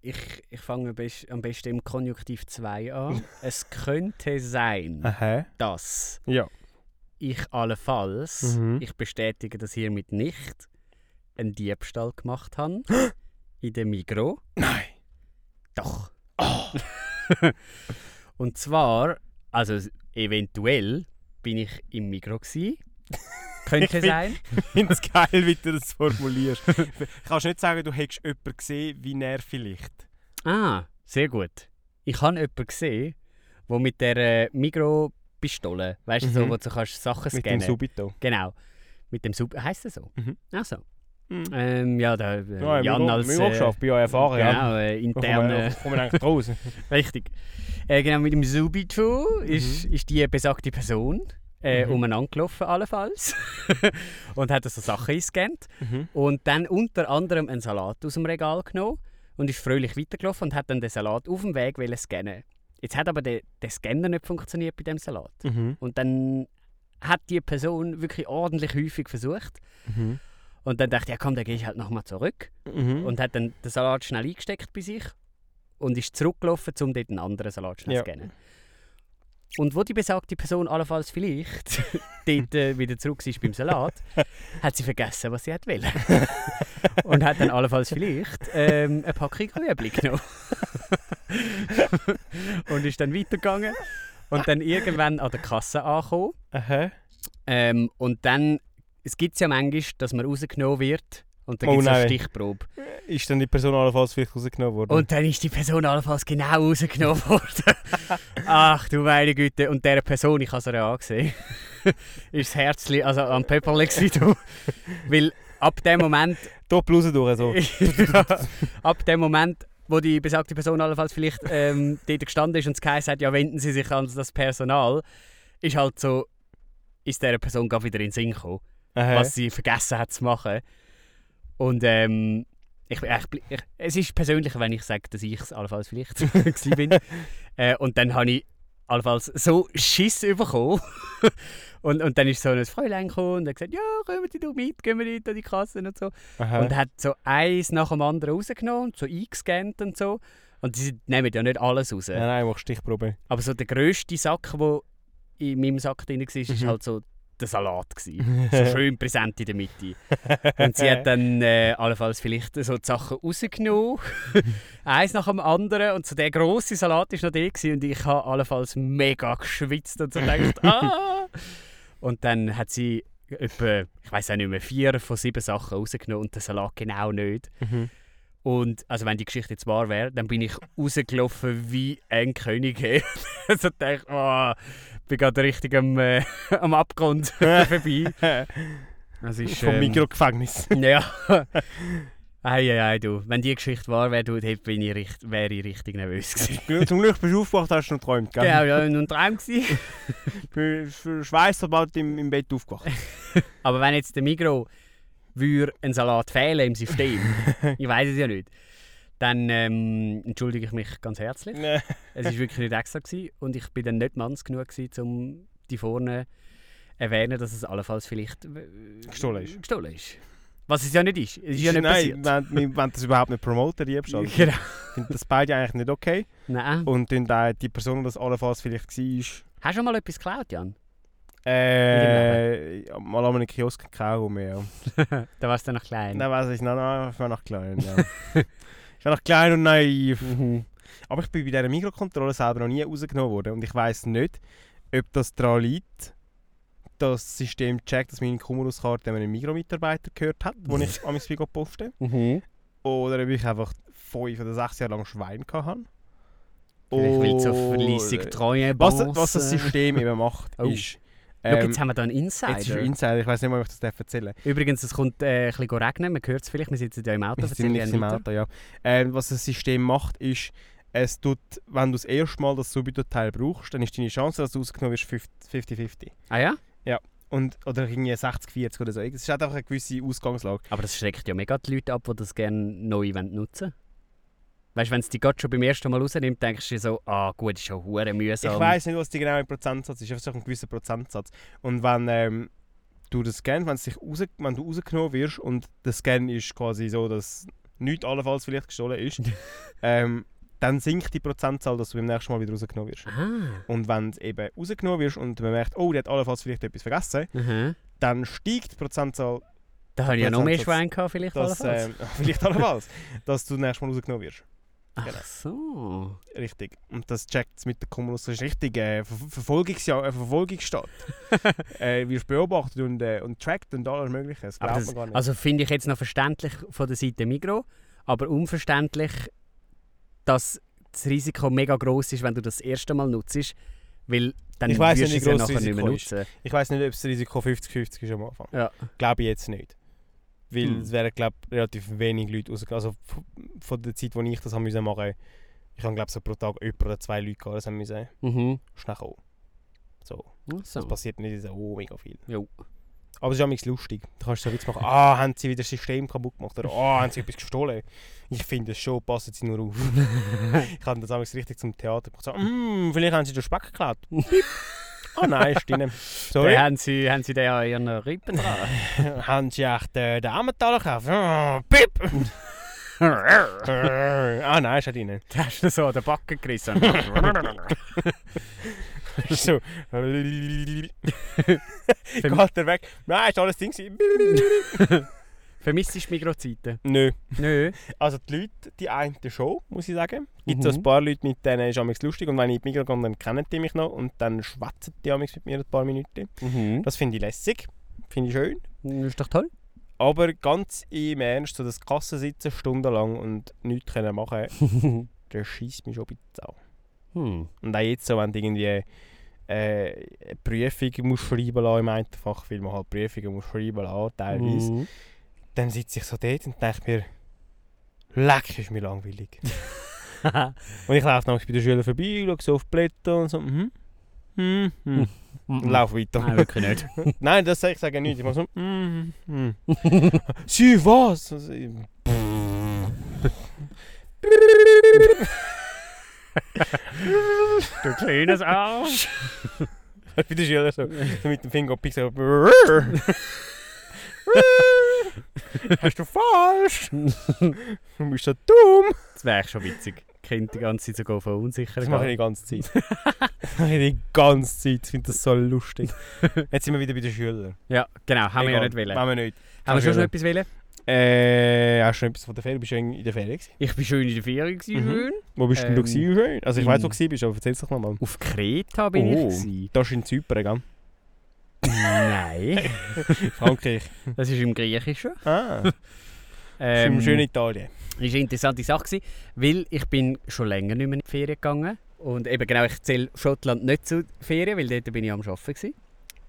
Ich, ich fange am best- am besten im Konjunktiv 2 an. es könnte sein, Aha. dass Ja. ich allenfalls, Mhm. ich bestätige das hiermit nicht, einen Diebstahl gemacht habe in dem Migro. Nein. Doch. Oh. Und zwar, also eventuell bin ich im Migro gsi. Könnte sein. Ich finde es geil, wie du das formulierst. Kannst du nicht sagen, du hättest jemanden gesehen, wie er vielleicht? Ah, sehr gut. Ich habe jemanden gesehen, der mit der äh, Migro-Pistole, weißt du, so, Mhm. wo du kannst Sachen Mit dem scannen Subito. Genau. Mit dem Sub. Heißt das so? Mhm. Ach so. Mhm. Ähm, ja, da, äh, Ja, Jan wir als. haben auch geschafft, bin ja erfahren. ja. genau, äh, Da kommen interne. wir- kommen wir eigentlich raus. Richtig. Äh, genau, mit dem Subito ist, ist die besagte Person äh, Mhm. umeinander gelaufen, allenfalls. und hat so Sachen eingescannt. Mhm. Und dann unter anderem einen Salat aus dem Regal genommen und ist fröhlich weitergelaufen und hat dann den Salat auf dem Weg scannen. Jetzt hat aber der, der Scanner nicht funktioniert bei dem Salat. Mhm. Und dann hat die Person wirklich ordentlich häufig versucht. Mhm. Und dann dachte ich, ja komm, dann gehe ich halt nochmal zurück. Mhm. Und hat dann den Salat schnell eingesteckt bei sich und ist zurückgelaufen, um dort einen anderen Salat schnell Ja. zu scannen. Und wo die besagte Person allenfalls vielleicht dort äh, wieder zurück war beim Salat, hat sie vergessen, was sie hat wollen. und hat dann allenfalls vielleicht ähm, eine Packung Rüebli genommen. und ist dann weitergegangen und dann irgendwann an der Kasse angekommen. Ähm, und dann, es gibt ja manchmal, dass man rausgenommen wird und dann Oh gibt es eine. Stichprobe. Ist dann die Person allenfalls vielleicht rausgenommen worden? Und dann ist die Person allenfalls genau rausgenommen worden. Ach du meine Güte. Und dieser Person, ich habe es ihr ja angesehen, ist das Herzli, also am Pepperli gewesen, du. Weil ab dem Moment, Doppel raus durch, so. ja, ab dem Moment, wo die besagte Person allenfalls vielleicht ähm, dort gestanden ist und es hat, ja wenden Sie sich an das Personal, ist halt so, ist dieser Person gerade wieder in den Sinn gekommen Aha. was sie vergessen hat zu machen. Und ähm, ich, ich, ich, es ist persönlicher, wenn ich sage, dass ich es allenfalls vielleicht bin. Äh, und dann habe ich allenfalls so Schiss bekommen. und, und dann ist so ein Fräulein gekommen und hat gesagt, ja, kommen Sie doch mit, gehen wir nicht an die Kasse und so. Aha. Und hat so eins nach dem anderen rausgenommen, und so eingescannt und so. Und sie nehmen ja nicht alles raus. Nein, nein, mach Stichprobe. Aber so der grösste Sack, der in meinem Sack drin war, Mhm. halt so der Salat. Gewesen. so schön präsent in der Mitte. Und sie hat dann äh, allenfalls vielleicht so die Sachen rausgenommen, eins nach dem anderen. Und so der grosse Salat war noch der gewesen, und ich habe allenfalls mega geschwitzt und so gedacht, ah! Und dann hat sie etwa, ich weiß auch nicht mehr, vier von sieben Sachen rausgenommen und den Salat genau nicht. Mhm. Und also wenn die Geschichte jetzt wahr wäre, dann bin ich rausgelaufen wie ein König. also dachte ich, oh, bin gerade richtig am, äh, am Abgrund vorbei. Das ist, Vom ähm, Mikrogefängnis. Ja. ei, ei, ei, du. Wenn die Geschichte wahr wäre, du, bin ich richt, wäre ich richtig nervös gewesen. Zum Glück bist du aufgewacht, hast du noch geträumt, gell? Genau, ja, nur ein Traum gewesen. Für Schweißverband im, im Bett aufgewacht. Aber wenn jetzt der Migro würde ein Salat fehlen im System, ich weiß es ja nicht, dann ähm, entschuldige ich mich ganz herzlich. Nee. Es war wirklich nicht extra gewesen, und ich bin dann nicht manns genug, gewesen, um die vorne erwähnen, dass es allenfalls vielleicht äh, Gestohlen ist. gestohlen ist. Was es ja nicht ist. Es ist ja nicht Nein, passiert. wir wollen das überhaupt nicht promoten, Diebstahl. Ich Genau. finde das beide eigentlich nicht okay. Nein. Und dann die Person, die das allenfalls vielleicht war, Hast du schon mal etwas geklaut, Jan? äh, mal an einem Kiosk gekauft. Ja. da warst du noch klein. Nein, weiß ich, ich war noch klein. Ja. ich war noch klein und naiv. Mhm. Aber ich bin bei dieser Mikrokontrolle selber noch nie rausgenommen worden. Und ich weiß nicht, ob das daran liegt, das System checkt, dass meine Cumulus-Karte einem Migros-Mitarbeiter gehört hat, wo ich an mein poste. Mhm. Oder ob ich einfach fünf oder sechs Jahre lang Schwein hatte. Vielleicht weil so fleissig treue was, was das System eben macht, Oh. ist... Schau, jetzt haben wir da einen Insider. Jetzt ist ein Insider, ich weiß nicht mal, ob ich das erzählen darf. Übrigens, es kommt äh, ein bisschen regnen, man hört es vielleicht, wir sitzen ja im Auto. Ziemlich gerne im. Auto, ja. Ähm, was das System macht, ist, es tut, wenn du das erste Mal das Subito-Teil brauchst, dann ist deine Chance, dass du rausgenommen wirst, 50-50. Ah ja? Und, oder irgendwie 60-40 oder so. Es ist halt einfach eine gewisse Ausgangslage. Aber das schreckt ja mega die Leute ab, die das gerne neu wollen nutzen Weißt du, wenn es die Gott schon beim ersten Mal rausnimmt, denkst du so, ah gut, ist schon hure mühsam. Ich weiß nicht, was die genaue Prozentsatz ist, einfach so ein gewisser Prozentsatz. Und wenn ähm, du das Scan, wenn, sich raus, wenn du rausgenommen wirst und der Scan ist quasi so, dass nichts allenfalls vielleicht gestohlen ist, ähm, dann sinkt die Prozentzahl, dass du beim nächsten Mal wieder rausgenommen wirst. Ah. Und wenn du eben rausgenommen wirst und man merkt, oh, der hat allenfalls vielleicht etwas vergessen, Mhm. dann steigt die Prozentzahl, Da habe ich ja noch mehr Schwein gehabt, vielleicht. dass, allenfalls. ähm, vielleicht allenfalls, dass du nächstes Mal rausgenommen wirst. Ach genau. so. Richtig. Und das checkt es mit der Cumulus. Das ist richtig äh, Ver Verfolgungsjahr, äh, Verfolgungsstaat. äh, wirst beobachtet und, äh, und trackt und alles Mögliche. Das glaubt das, man gar nicht. also finde ich jetzt noch verständlich von der Seite Migro, aber unverständlich, dass das Risiko mega groß ist, wenn du das erste Mal nutzt, weil dann Ich weiss wirst du es ja nachher nicht mehr nutzen. ich weiß nicht, ob das Risiko 50-50 ist am Anfang. Ja. Glaube ich jetzt nicht. Weil Hm. es wären, glaube relativ wenig Leute rausgegangen. Also von der Zeit, wo ich das haben müssen machen ich habe, glaube so pro Tag jemand oder zwei Leute gehabt, das haben müssen Mhm. schnell kommen. So. So. Das passiert nicht so oh, mega viel. Jo. Aber es ist auch lustig. Du kannst so Witz machen, ah, haben sie wieder das System kaputt gemacht oder ah, haben sie etwas gestohlen. Ich finde es schon, passen sie nur auf. ich habe das damals richtig zum Theater gemacht. So, mm, vielleicht haben sie den Speck geklaut. ah nein, ist drin. Sorry. Da haben sie, haben sie den an ihren Rippen dran. haben sie echt äh, den Emmentaler gekauft? Oh, Pip! ah nein, ist auch drin. Da hast du so an den Backen gerissen. so. Geht er weg? Nein, ist alles Ding. Vermisst du Migros-Zeiten? Nö. Nö. Also die Leute, die einen schon, muss ich sagen. Es gibt so Mhm. ein paar Leute, mit denen ist es lustig und wenn ich in die Migros gehe, dann kennen die mich noch und dann schwätzen die amigs mit mir ein paar Minuten. Mhm. Das finde ich lässig, finde ich schön. Das ist doch toll. Aber ganz im Ernst, so das Kassen sitzen stundenlang und nichts können machen, das schießt mich schon ein bisschen an. Hm. Und auch jetzt so, wenn du irgendwie äh, eine Prüfung musst schreiben lassen im einen Fach, weil man halt Prüfungen muss schreiben lassen, teilweise, Mhm. Dann sitze ich so dort und denke mir, leck, ist mir langweilig. Und ich laufe nämlich bei den Schülern vorbei, schaue so auf die Blätter und so, mhm. Mhm. mhm. Und Mhm. laufe weiter. Nein, wirklich nicht. Nein, das sage ich sage nicht. Ich mache so, mhm. mhm. Sie, was? Ich- du kleines Arsch. bei den Schülern so, so mit dem Finger auf Pixel. Hast du falsch? Du bist so dumm. Das wäre echt schon witzig. Kind die ganze Zeit sogar verunsichern. Das mache ich die ganze Zeit. Das mache ich die ganze Zeit. Ich finde das so lustig. Jetzt sind wir wieder bei den Schülern. Ja, genau. Haben wir ja Egal. nicht wollen. Wollen wir nicht. Haben wir schon noch etwas wollen? Äh, hast du schon etwas von der Ferien? Bist du in der Ferien gewesen? Ich war schön in der Ferien. gewesen, Mhm. schön. Wo bist denn du Ähm, gewesen? Schön? Also ich weiß, wo du bist, aber erzähl's doch nochmal. Auf Kreta bin ich. Oh. gewesen. Das ist in Zypern, gell? Nein, Frankreich. das ist im Griechischen. Ah, das ist Ähm, im schönen Italien. ist eine interessante Sache, gewesen, weil ich bin schon länger nicht mehr in die Ferien gegangen. Und eben genau, ich zähle Schottland nicht zu Ferien, weil dort bin ich am Arbeiten. Gewesen.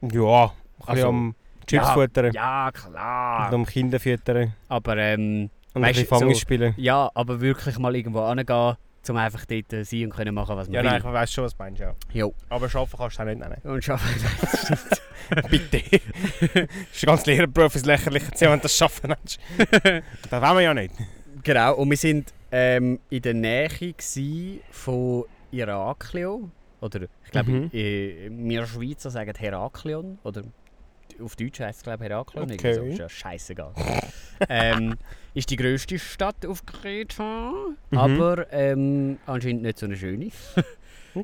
Ja, ein bisschen Also, am Chips futtern Ja, und klar. am Kinder füttern Aber ähm, und ein Weißt bisschen du, so- spielen. ja, aber wirklich mal irgendwo hingehen, um einfach dort äh, sein und können machen, was man Ja, will. nein, ich weiss schon, was du meinst, ja. Jo. Aber arbeiten kannst du auch nicht nennen. Und arbeiten. Bitte. das ist ganz Lehrerberuf, ist lächerlich, wenn du das schaffen willst. das wollen wir ja nicht. genau, und wir sind ähm, in der Nähe von Iraklion. Oder ich glaube, Mhm. äh, wir Schweizer sagen Heraklion. Oder auf Deutsch heisst es glaube ich Heraklion. Okay. Okay. So, ist ja scheißegal. ähm, ist die grösste Stadt auf Kreta, Mhm. aber ähm, anscheinend nicht so eine schöne.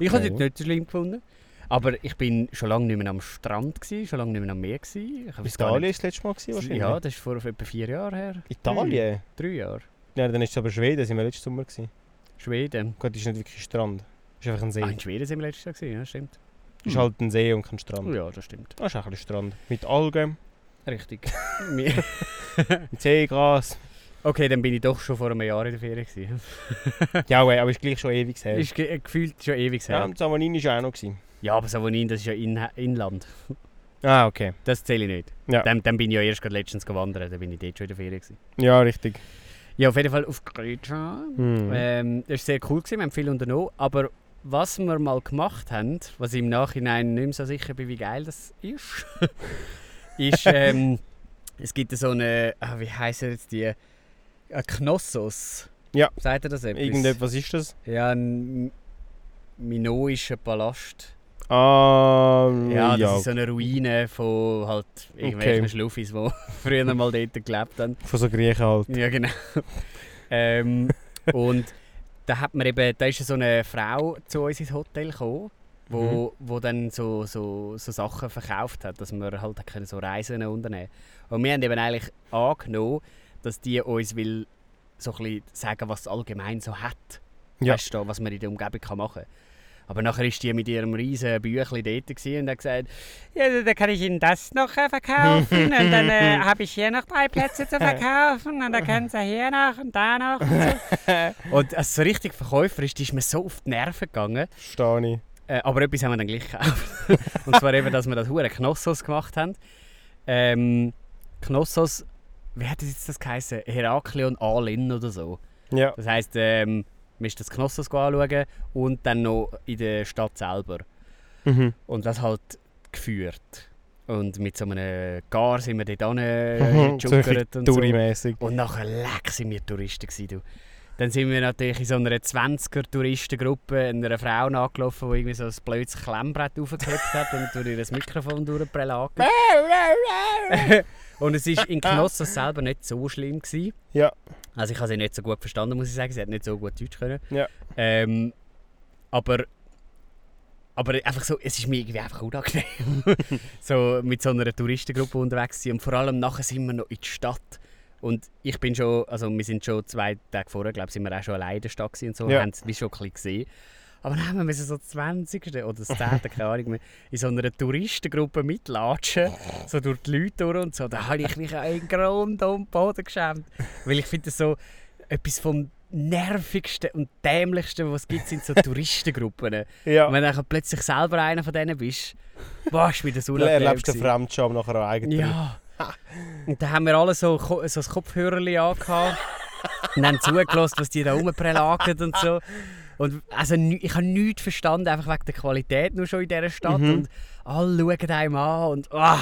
Ich habe es Okay. nicht so schlimm gefunden. Aber ich bin schon lange nicht mehr am Strand, gewesen, schon lange nicht mehr am Meer. Gewesen. Italien ist das letzte Mal gewesen, wahrscheinlich. Ja, das ist vor etwa vier Jahren her. Italien? Drei Jahre. Ja, dann ist es aber Schweden, sind wir letzten Sommer gewesen. Schweden. Gott, das ist nicht wirklich Strand. Das ist einfach ein See. Ah, in Schweden sind wir letztes Jahr. Gewesen, ja, stimmt. Es ist halt ein See und kein Strand. Ja, das stimmt. Das ist auch ein bisschen Strand. Mit Algen, Richtig. mit Seegras. okay, dann bin ich doch schon vor einem Jahr in der Ferien. Gewesen. Ja, aber ist gleich schon ewig her. Ist ge- gefühlt schon ewig ja, her. und Savonin war ja auch noch. Gewesen. Ja, aber Savonin, das ist ja in Inland. Ah, okay. Das zähle ich nicht. Ja. Dann, dann bin ich ja erst gerade letztens gewandert, dann bin ich dort schon in der Ferien. Gewesen. Ja, richtig. Ja, auf jeden Fall auf Kreta. Hm. Ähm, das war sehr cool, gewesen, wir haben viel unternommen. Aber was wir mal gemacht haben, was ich im Nachhinein nicht mehr so sicher bin, wie geil das ist, ist, ähm, es gibt so eine, ah, wie heisst jetzt die, ein Knossos. Ja. Sagt ihr das etwas? Irgendetwas ist das? Ja, ein minoischer Palast. Ah, Ja, ja. das ist so eine Ruine von halt irgendwelchen Okay. Schluffis, die früher mal dort gelebt haben. Von so Griechen halt. Ja, genau. ähm, und da hat man eben, da ist so eine Frau zu uns ins Hotel gekommen, wo, wo dann so, so, so Sachen verkauft hat, dass wir halt können so Reisen unternehmen Und wir haben eben eigentlich angenommen, dass die uns will so ein bisschen sagen, was es allgemein so hat. Ja. Weißt du, was man in der Umgebung kann machen kann. Aber nachher ist die mit ihrem riesen Büchlein dort und hat gesagt, ja, da kann ich Ihnen das noch äh, verkaufen und dann äh, habe ich hier noch drei Plätze zu verkaufen und dann können Sie hier noch und da noch und so. Und als so richtig verkäuferisch, die ist mir so auf die Nerven gegangen. Verstehe ich. Äh, aber etwas haben wir dann gleich gekauft. und zwar eben, dass wir das hure Knossos gemacht haben. Ähm, Knossos, wie hat das jetzt das geheißen? Heraklion Alin oder so. Ja. Das heisst, ähm, wir müssen das Knossos anschauen und dann noch in der Stadt selber. Mhm. Und das halt geführt. Und mit so einem Gar sind wir dort Mhm, hingejuckert und so. Und nachher leck sind wir Touristen gewesen, du. Dann sind wir natürlich in so einer 20er Touristengruppe einer Frau nachgelaufen, die irgendwie so ein blödes Klemmbrett aufgehebt hat und durch ihr Mikrofon durchprelagt. und es war in Knossos selber nicht so schlimm. Gewesen. Ja. Also ich habe sie nicht so gut verstanden, muss ich sagen. Sie hat nicht so gut Deutsch können. Ja. Ähm, aber, aber einfach so, es ist mir irgendwie einfach unangenehm. so mit so einer Touristengruppe unterwegs zu sein. Und vor allem nachher sind wir noch in die Stadt. Und ich bin schon, also wir sind schon zwei Tage vorher, glaube ich, sind wir auch schon alleine in der Stadt und so, Ja. haben es wie schon ein bisschen gesehen. Aber dann haben wir so 20. oder das 10. keine Ahnung, in so einer Touristengruppe mitlatschen, so durch die Leute durch und so. Da habe ich mich einen Grund um den Boden geschämt. Weil ich finde das so etwas vom nervigsten und dämlichsten, was es gibt, sind so Touristengruppen. Ja. Und wenn du dann plötzlich selber einer von denen bist, boah, ist wieder so Du erlebst den Fremdscham nachher auch eigentlich. Ja. Und dann haben wir alle so, so ein Kopfhörerli angehabt und haben zugelassen, was die da rumprelagen und so. Und also, ich habe nichts verstanden, einfach wegen der Qualität nur schon in dieser Stadt. Mhm. Und alle schauen einem an und ah,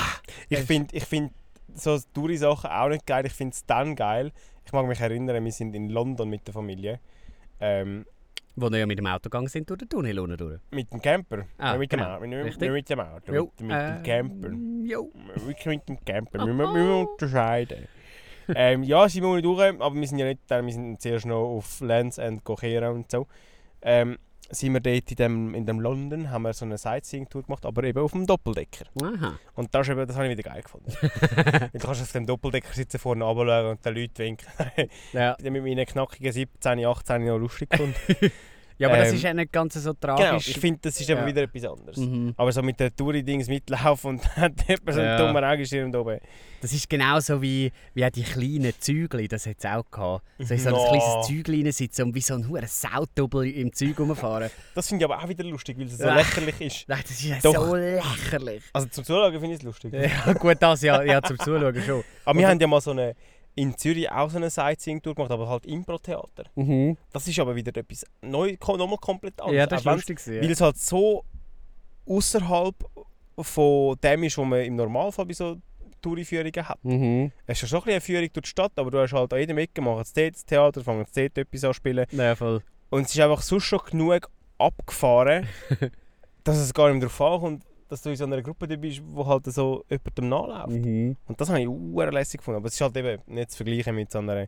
Ich finde ich find so Touri-Sachen auch nicht geil. Ich finde es dann geil. Ich mag mich erinnern, wir sind in London mit der Familie. Ähm, wo wir ja mit dem Auto gegangen sind durch den Tunnel unten durch. mit dem Camper. Ah, nicht mit dem genau. Auto. Nicht, nicht mit dem Auto. Jo, mit, mit äh, dem Camper. Jo. Wirklich mit dem Camper. Wir müssen, unterscheiden. ähm, ja, sind wir unten durch, aber wir sind ja nicht da. Wir sind zuerst noch auf Lands and Cochera und so. Ähm, sind wir dort in dem, in dem London, haben wir so eine Sightseeing-Tour gemacht, aber eben auf dem Doppeldecker. Aha. Und das, eben, das habe ich wieder geil gefunden. Du kannst auf dem Doppeldecker sitzen, vorne runterschauen und den Leuten winken. Ja. Ich habe mit meinen knackigen 17, 18 noch lustig gefunden. ja, aber das Ähm, ist ja nicht ganz so genau, tragisch. ich finde, das ist Ja. wieder etwas anderes. Mhm. Aber so mit den Touri-Dings mitlaufen und dann hat jemand so einen Ja. dummen Augenschirm da oben. Das ist genauso wie, wie die kleinen Zügel, das hat es auch gehabt. So in so ein No. kleines Zügel sitzen und wie so ein hoher Saudoppel im Zeug rumfahren. Das finde ich aber auch wieder lustig, weil es so lächerlich ist. Nein, das ist ja Doch. so lächerlich. Also zum Zuschauen finde ich es lustig. Ja, gut, das ja, ja zum Zuschauen schon. Aber wir haben ja mal so eine, in Zürich auch so eine Sightseeing-Tour gemacht, aber halt Impro-Theater. Mhm. Das ist aber wieder etwas neu, ko- nochmal komplett anders. Ja, das ist lustig. Weil Ja. es halt so außerhalb von dem ist, was man im Normalfall bei so Touriführungen hat. Mhm. Es ist ja schon ein bisschen eine Führung durch die Stadt, aber du hast halt an jedem Ecke machen jetzt dort das Theater, fangen jetzt dort etwas an zu spielen. Ja, voll. Und es ist einfach sonst schon genug abgefahren, dass es gar nicht mehr darauf ankommt, dass du in so einer Gruppe dabei bist, wo halt so jemandem nachläuft. Mhm. Und das habe ich sehr lässig gefunden. Aber es ist halt eben nicht zu vergleichen mit so einer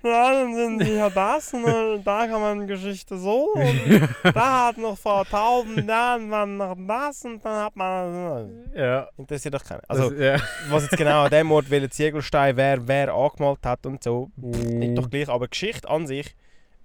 ja, dann sind sie ja das und da kann man Geschichte so und da hat noch vor tausend Jahren man noch das und dann hat man... Ja. Interessiert doch keinen. Also, das, ja. was jetzt genau an dem Ort, welcher Ziegelstein wer, wer angemalt hat und so, Mhm. nicht doch gleich. Aber Geschichte an sich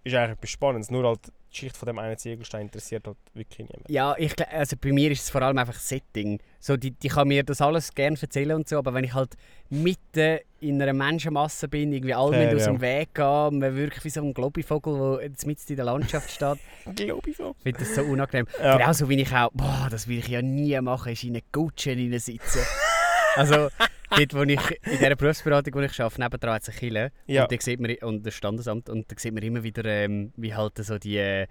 ist eigentlich etwas Spannendes. Nur halt die Geschichte von dem einen Ziegelstein interessiert halt wirklich niemand. Ja, ich, also bei mir ist es vor allem einfach Setting. So, die, die kann mir das alles gerne erzählen und so, aber wenn ich halt mitten in einer Menschenmasse bin, irgendwie alle Fair, aus ja. dem Weg gehen, man wirklich wie so ein Globivogel, der jetzt mitten in der Landschaft steht. Globivogel? Ich finde das so unangenehm. Ja. Genauso wie ich auch, boah, das will ich ja nie machen, ist in eine Kutsche sitzen. also, dort, wo ich, in dieser Berufsberatung, wo ich arbeite, nebendran hat es eine Kille. Ja. Und, da sieht man, und das Standesamt. Und da sieht man immer wieder, ähm, wie halt so die... Äh,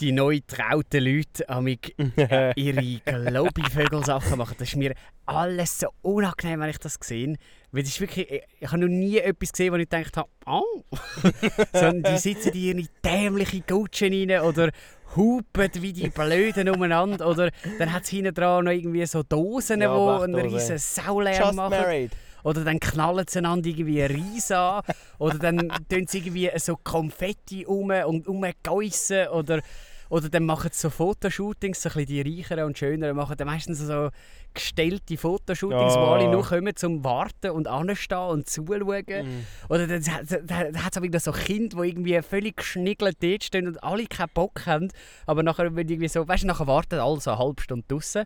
die neu trauten Leute amig ihre Globivögel-Sachen machen. Das ist mir alles so unangenehm, wenn ich das sehe. Weil das ist wirklich, ich, ich habe noch nie etwas gesehen, wo ich gedacht habe, oh. Sondern die sitzen in ihre dämlichen Gutschen rein oder hupen wie die Blöden umeinander. Oder dann hat es hinten dran noch irgendwie so Dosen, ja, die einen riesen Saulärm machen. Married. Oder dann knallen sie einander irgendwie Reis an. Oder dann tun sie irgendwie so Konfetti um und umgeissen. Oder, oder dann machen sie so Fotoshootings, so ein bisschen die reicheren und schöneren machen dann meistens so gestellte Fotoshootings, oh. wo alle nur kommen zum Warten und anstehen und zuschauen. Mm. Oder dann, dann, dann hat es wieder so Kinder, die irgendwie völlig geschniggelt dort stehen und alle keinen Bock haben. Aber nachher, wenn irgendwie so, weißt du, nachher warten alle so eine halbe Stunde draußen.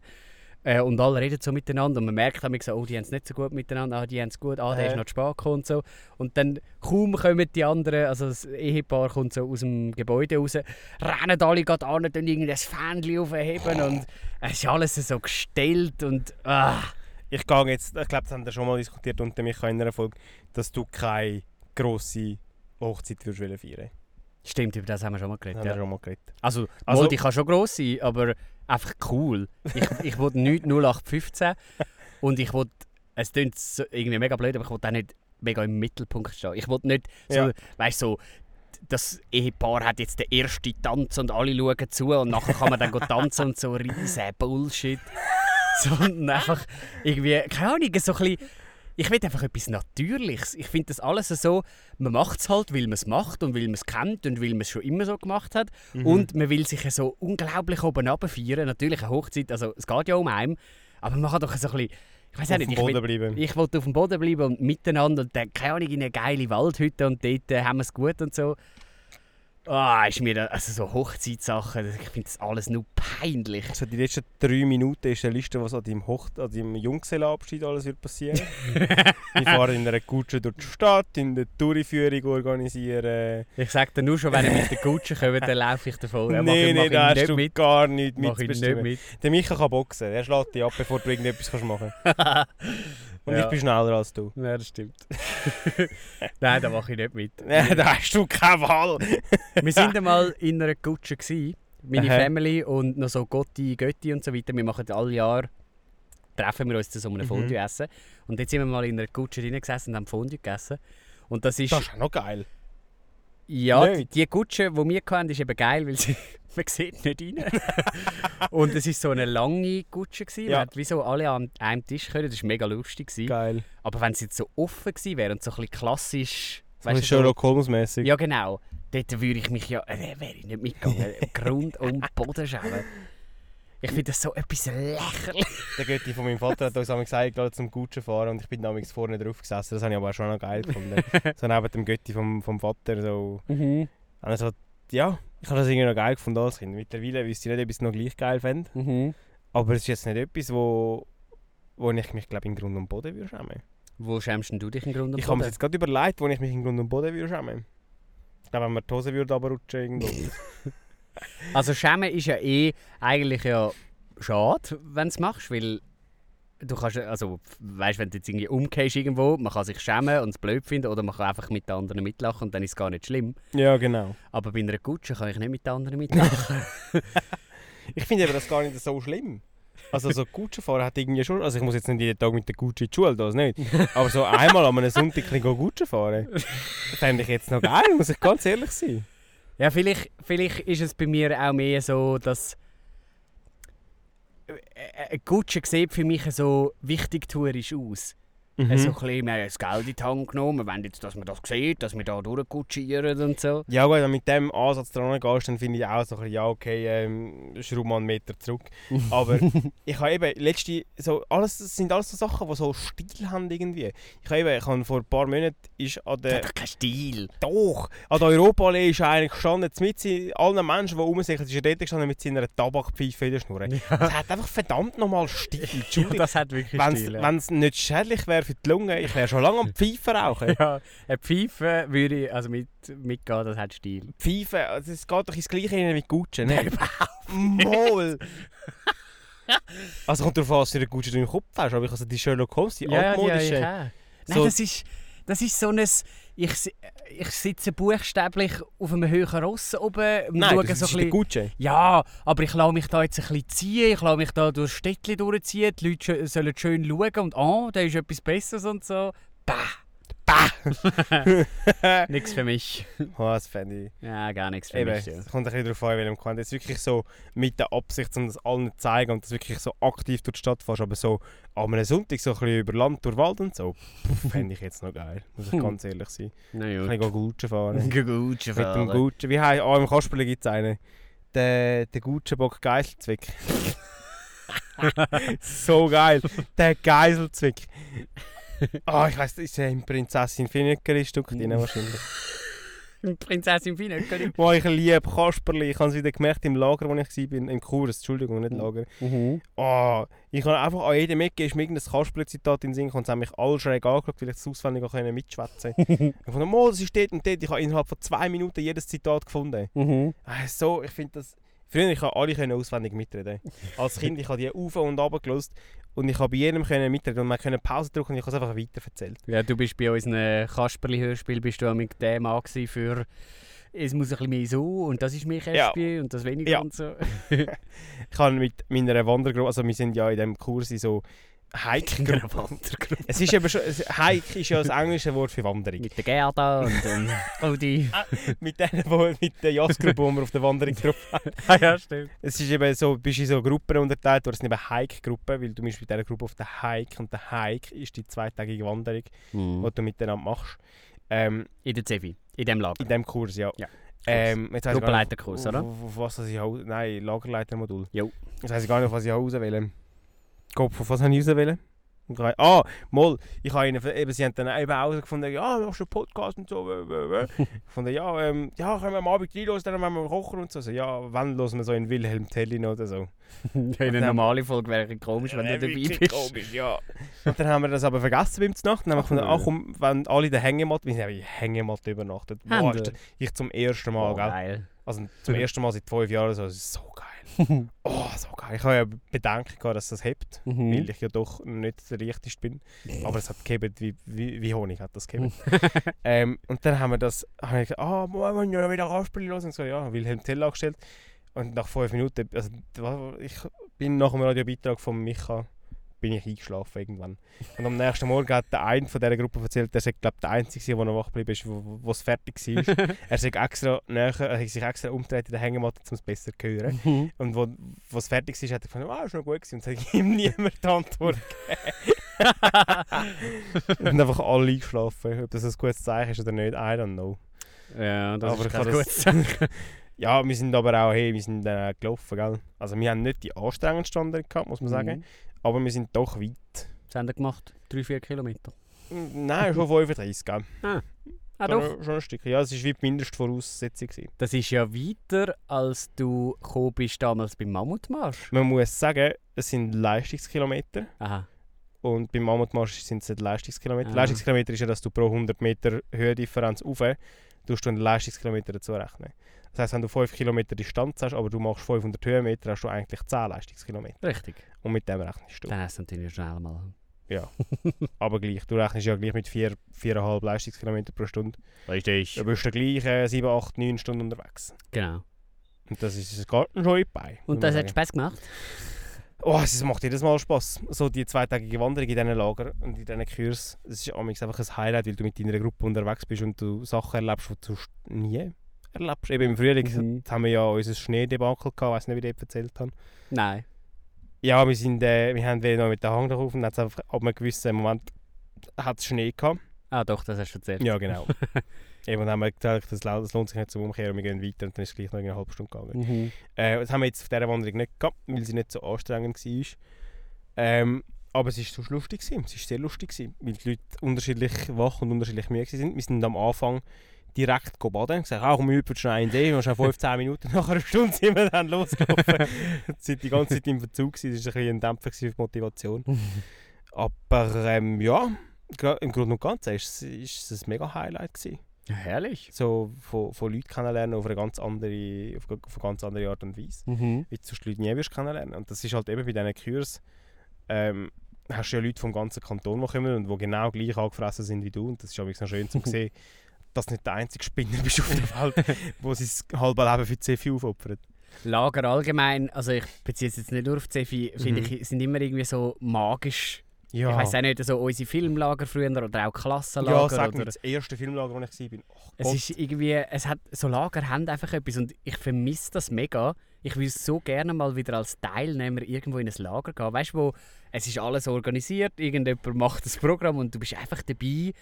Äh, und alle reden so miteinander und man merkt dann so, oh, die haben es nicht so gut miteinander, ah, die haben es gut, ah, der äh. ist noch zu spät gekommen und so. Und dann kaum kommen die anderen, also das Ehepaar kommt so aus dem Gebäude raus, rennen alle gerade an, und irgendein Fähnchen aufheben und es ist alles so gestellt und ah. Ich gehe jetzt, ich glaube, das haben wir schon mal diskutiert unter mich in einer Folge, dass du keine grosse Hochzeit würdest feiern Stimmt, über das haben wir schon mal geredet. Haben ja. schon mal geredet. Also, also die kann schon gross sein, aber einfach cool. Ich, ich will nicht 0815 und ich will, es klingt so irgendwie mega blöd, aber ich will auch nicht mega im Mittelpunkt stehen. Ich will nicht so, ja. weißt so, das Ehepaar hat jetzt den ersten Tanz und alle schauen zu und nachher kann man dann tanzen und so riesen Bullshit. Sondern einfach irgendwie, keine Ahnung, so ein bisschen ich will einfach etwas Natürliches. Ich finde das alles so, man macht es halt, weil man es macht und weil man es kennt und weil man es schon immer so gemacht hat. Mhm. Und man will sich so unglaublich oben feiern. Natürlich eine Hochzeit, also es geht ja um einen, aber man kann doch so ein bisschen ich weiß nicht, ich will, ich wollte auf dem Boden bleiben und miteinander und dann, keine Ahnung, in eine geile Waldhütte und dort äh, haben wir es gut und so. Ah, ist mir da, also so Hochzeitssachen, ich finde das alles nur peinlich. Also die letzten drei Minuten ist eine Liste, was an deinem, Hoch an deinem Junggesellenabschied alles wird passieren. ich fahre in einer Kutsche durch die Stadt, in der Touriführung organisieren. Ich sage dir nur schon, wenn ich mit der Kutsche komme, dann laufe ich davon. Nein, nein, nee, da hast du mit. gar nichts mit. Der Micha kann boxen, er schlägt dich ab, bevor du irgendetwas machen kannst. Und ja. ich bin schneller als du. Ja, das stimmt. Nein, da mache ich nicht mit. Nein, da hast du keine Wahl. wir waren einmal in einer Kutsche. Gewesen, meine Aha. Family und noch so Gotti, Götti und so weiter. Wir machen alle Jahr treffen wir uns zu so einem mhm. Fondue essen. Und jetzt sind wir mal in einer Kutsche drin gesessen und haben Fondue gegessen. Und das ist... Das ist auch noch geil. Ja, die, die Kutsche, die wir hatten, ist eben geil, weil sie, man sieht nicht rein. und es war so eine lange Kutsche. Gewesen. Ja. Man hat wie so alle an einem Tisch können. Das war mega lustig. Gewesen. Geil. Aber wenn sie jetzt so offen gewesen wäre und so ein bisschen klassisch... Weißt du, Sherlock Holmes mäßig. Ja, genau. Dort würde ich mich ja... Äh, wäre ich nicht mitgegangen. Grund und Boden schauen. Ich finde das so etwas lächerlich. Der Götti von meinem Vater hat uns einmal gesagt, zum Gutschen fahren und ich bin damals vorne drauf gesessen. Das habe ich aber auch schon noch geil gefunden. so neben dem Götti vom, vom Vater. So. Mhm. Also, ja, ich habe das irgendwie noch geil gefunden als Kind. Mittlerweile wüsste ich nicht, ob ich es noch gleich geil fände. Mhm. Aber es ist jetzt nicht etwas, wo, wo ich mich glaube in Grund und Boden würde schämen. Wo schämst du dich in Grund und Boden? Ich habe mir jetzt gerade überlegt, wo ich mich in Grund und Boden würde schämen. Ich glaube, wenn man die Hose würde aber rutschen irgendwo. Also schämen ist ja eh eigentlich ja schade, wenn du es machst, weil du kannst, also weißt, wenn du jetzt irgendwie umgehst irgendwo, man kann sich schämen und es blöd finden oder man kann einfach mit den anderen mitlachen und dann ist es gar nicht schlimm. Ja, genau. Aber bei einer Kutsche kann ich nicht mit den anderen mitlachen. ich finde aber das gar nicht so schlimm. Also so Kutschenfahren hat irgendwie schon, also ich muss jetzt nicht jeden Tag mit der Kutsche in die Schule, das nicht. Aber so einmal an einem Sonntag Kutsche fahren, fände ich jetzt noch geil, muss ich ganz ehrlich sein. Ja, vielleicht, vielleicht ist es bei mir auch mehr so, dass eine Kutsche sieht für mich so wichtig tourisch aus. Mhm. Also ein bisschen, wir haben das Geld in die Hand genommen, wir wollen jetzt, dass man das sieht, dass wir da durchkutschieren und so. Ja gut, wenn du mit dem Ansatz dran gehst, dann finde ich auch so ein bisschen, ja okay, ähm, schraub mal einen Meter zurück. Aber ich habe eben, letzte, so, alles, das sind alles so Sachen, die so Stil haben irgendwie. Ich habe eben, ich habe vor ein paar Monaten ist an der... Das hat keinen Stil. Doch! An der Europaallee ist eigentlich gestanden, mit allen Menschen, die rumsichern, ist er dort gestanden mit seiner Tabakpfeife in der Schnur. Ja. Das hat einfach verdammt nochmal Stil. Ja, das hat wirklich wenn's, Stil. Wenn es nicht schädlich wäre für die Lunge, ich wäre schon lange am Pfeifen rauchen. ja, eine Pfeife würde ich also mit, mitgehen, das hat Stil. Pfeife, also es geht doch ins Gleiche mit Gutschen, ne? Moll! also kommt darauf an, was für eine Gutsche du im Kopf hast, aber ich also die Sherlock Holmes, die ja, altmodische... Ja, ja, Nein, so, das ist... Das ist so ein... Ich, ich sitze buchstäblich auf einem höheren Ross oben und Nein, schaue das so ist ein bisschen, Ja, aber ich lasse mich da jetzt ein bisschen ziehen, ich lasse mich da durch Städtchen durchziehen, die Leute sollen schön schauen und «Ah, oh, da ist etwas Besseres» und so. Bah! Nichts für mich. Oh, das fände ich. Ja, gar nichts für Eben, mich. Ja. Es kommt ein bisschen darauf an, welchem Quant. Es ist wirklich so mit der Absicht, um das allen zu zeigen und das wirklich so aktiv durch die Stadt fährst, aber so an einem Sonntag so ein bisschen über Land, durch Wald und so, fände ich jetzt noch geil. Muss ich ganz ehrlich sein. Na ja. Ich kann Gutschen fahren. Gutschen fahren. Mit dem Gutschen. Wie heißt, oh, im Kasperle gibt es einen. Der, der Gutschenbock Geiselzwick. so geil. Der Geiselzwick. Ah, oh, ich weiss, das ist ein Prinzessin Finneckeri Stück drin wahrscheinlich. Prinzessin Finneckeri? Wo ich liebe Kasperli. Ich habe es wieder gemerkt im Lager, wo ich war, im Kurs. Entschuldigung, nicht Lager. Mhm. Oh, ich habe einfach an jedem Ecke ist mir irgendein Kasperli-Zitat in den Sinn und sie haben mich alle schräg angeschaut, weil ich es auswendig auch mitschwätzen konnte. ich fand, oh, das ist dort und dort. Ich habe innerhalb von zwei Minuten jedes Zitat gefunden. Mhm. Ah, so, ich finde das... Früher ich alle auswendig mitreden. Als Kind ich habe die auf und runter gelöst und ich habe bei jedem können mitreden und man konnte Pause drücken und ich habe es einfach weiter erzählt. Ja, du bist bei unseren Kasperli-Hörspiel bist du mit dem Mann für es muss ein bisschen mehr so und das ist mehr Kästchen ja. und das weniger ja. und so. ich habe mit meiner Wandergruppe, also wir sind ja in diesem Kurs in so Hike-Gruppe. es ist eben schon, Hike ist ja das englische Wort für Wanderung. Mit der Gerda und dem Audi. Ah, mit denen, wo, mit der Jaskgruppe, die wir auf der Wanderung drauf haben. ah, ja, stimmt. Es ist eben so, bist in so Gruppen unterteilt, oder es sind eben Hike-Gruppen, weil du bist mit dieser Gruppe auf der Hike und der Hike ist die zweitägige Wanderung, mhm. die du miteinander machst. Ähm, in der Cevi, in dem Lager? In dem Kurs, ja. ja. Ähm, Gruppenleiterkurs, oder? Auf was ich Nein, Lagerleitermodul. Jo. Weiß ich gar nicht, auf was ich raus will. Kopf, was habe ich will? Ah, mal, ich habe ihnen, eben, sie haben dann eben herausgefunden, ja, machst du einen Podcast und so. ich fand, ja, ähm, ja, können wir am Abend reinhören, dann wenn wir kochen und so. so ja, wann hören wir so in Wilhelm Tellin oder so? in einer normalen Folge wäre komisch, wenn du dabei bist. komisch, ja. Und dann haben wir das aber vergessen beim Nacht. Dann haben wir gefunden, ach komm, wenn alle den Hängematte, wir haben in Hängematte übernachtet. Boah, ich zum ersten Mal, oh? Geil. Also zum ersten Mal seit fünf Jahren, so, das ist so geil. oh, so geil. Ich habe ja Bedenken gehabt, dass das hebt, mhm. weil ich ja doch nicht der Richteste bin. Aber es hat gehebt, wie, wie, wie Honig hat das gehebt. ähm, und dann haben wir das, habe ich gesagt, ah, oh, wollen wir wieder Raspeln los? Und so, ja, Wilhelm Tell angestellt. Und nach fünf Minuten, also ich bin nach dem Radiobeitrag von Micha bin ich eingeschlafen irgendwann. Und am nächsten Morgen hat der eine von dieser Gruppe erzählt, er sei glaube der Einzige, der noch wach geblieben ist, wo es fertig war. er sei extra näher, er sich extra umgedreht in der Hängematte, um es besser zu hören. Mhm. Und wo es fertig war, hat er gefunden, ah, oh, ist noch gut gewesen. Und hat ihm niemand die Antwort gegeben. und einfach alle eingeschlafen. Ob das ein gutes Zeichen ist oder nicht, I don't know. Ja, das aber ist kein gutes Zeichen. Ja, wir sind aber auch, hey, wir sind äh, gelaufen, gell? Also wir haben nicht die anstrengendste Standard gehabt, muss man sagen. Mhm. Aber wir sind doch weit. Was haben wir gemacht? 3-4 Kilometer? Nein, schon 35, gell? Ah. Ah, doch. schon ein Stück. Ja, es war wie die Mindestvoraussetzung. Gewesen. Das ist ja weiter, als du bist damals beim Mammutmarsch. Man muss sagen, es sind Leistungskilometer. Aha. Und beim Mammutmarsch sind es nicht Leistungskilometer. Ah. Leistungskilometer ist ja, dass du pro 100 Meter Höhendifferenz rauf, tust du einen Leistungskilometer dazu rechnen. Das heisst, wenn du 5 Kilometer Distanz hast, aber du machst 500 Höhenmeter, hast du eigentlich 10 Leistungskilometer. Richtig. Und mit dem rechnest du. Dann hast du natürlich schnell mal. Ja. aber gleich, du rechnest ja gleich mit 4, 4,5 Leistungskilometer pro Stunde. Richtig. Du bist dann gleich äh, 7, 8, 9 Stunden unterwegs. Genau. Und das ist das geht schon bei. Und das hat Spaß gemacht? Oh, es macht jedes Mal Spaß. So die zweitägige Wanderung in diesen Lager und in diesen Kurs, das ist einfach ein Highlight, weil du mit deiner Gruppe unterwegs bist und du Sachen erlebst, die du nie erlebst. Eben im Frühling Mhm. haben wir ja unser Schneedebakel gehabt, ich weiß nicht, wie ich das erzählt habe. Nein. Ja, wir, sind, äh, wir haben wieder noch mit der Hang drauf und dann einfach ab einem gewissen Moment hat es Schnee gehabt. Ah doch, das hast du erzählt. Ja, genau. Eben, dann haben wir gedacht, das, das lohnt sich nicht zum Umkehren, wir gehen weiter und dann ist es gleich noch eine halbe Stunde gegangen. Mhm. Äh, das haben wir jetzt auf dieser Wanderung nicht gehabt, weil sie nicht so anstrengend war. Ähm, aber es war sonst lustig. Gewesen. Es war sehr lustig, gewesen, weil die Leute unterschiedlich wach und unterschiedlich müde waren. Wir sind am Anfang direkt baden. Ich sagte, ah, komm, üben schnell in den. Wir schon 15 Minuten. Nach einer Stunde sind wir dann losgelaufen. sind die ganze Zeit im Verzug. Das war ein, bisschen ein Dämpfer für die Motivation. Aber ähm, ja, im Grunde und Ganzen ist, ist es ein mega Highlight. Gewesen. Ja, herrlich. So von, von Leuten kennenlernen auf eine ganz andere, auf, auf eine ganz andere Art und Weise. Mhm. Wie du sonst Leute nie wirst kennenlernen. Und das ist halt eben bei diesen Kurs ähm, hast du ja Leute vom ganzen Kanton, die kommen und die genau gleich angefressen sind wie du. Und das ist auch noch schön zu sehen, dass du nicht der einzige Spinner bist auf der Welt, der sein halbes Leben für die CFI aufopfert. Lager allgemein, also ich beziehe es jetzt nicht nur auf die CFI, finde Mhm. ich, sind immer irgendwie so magisch. Ja, Ich weiß auch nicht, so unsere Filmlager früher oder auch Klassenlager. ja sag mir, das erste Filmlager, wo ich war. Oh es ist irgendwie, es hat, so Lager haben einfach etwas und ich vermisse das mega. Ich würde so gerne mal wieder als Teilnehmer irgendwo in ein Lager gehen. Weißt du, wo es ist alles organisiert, irgendjemand macht das Programm und du bist einfach dabei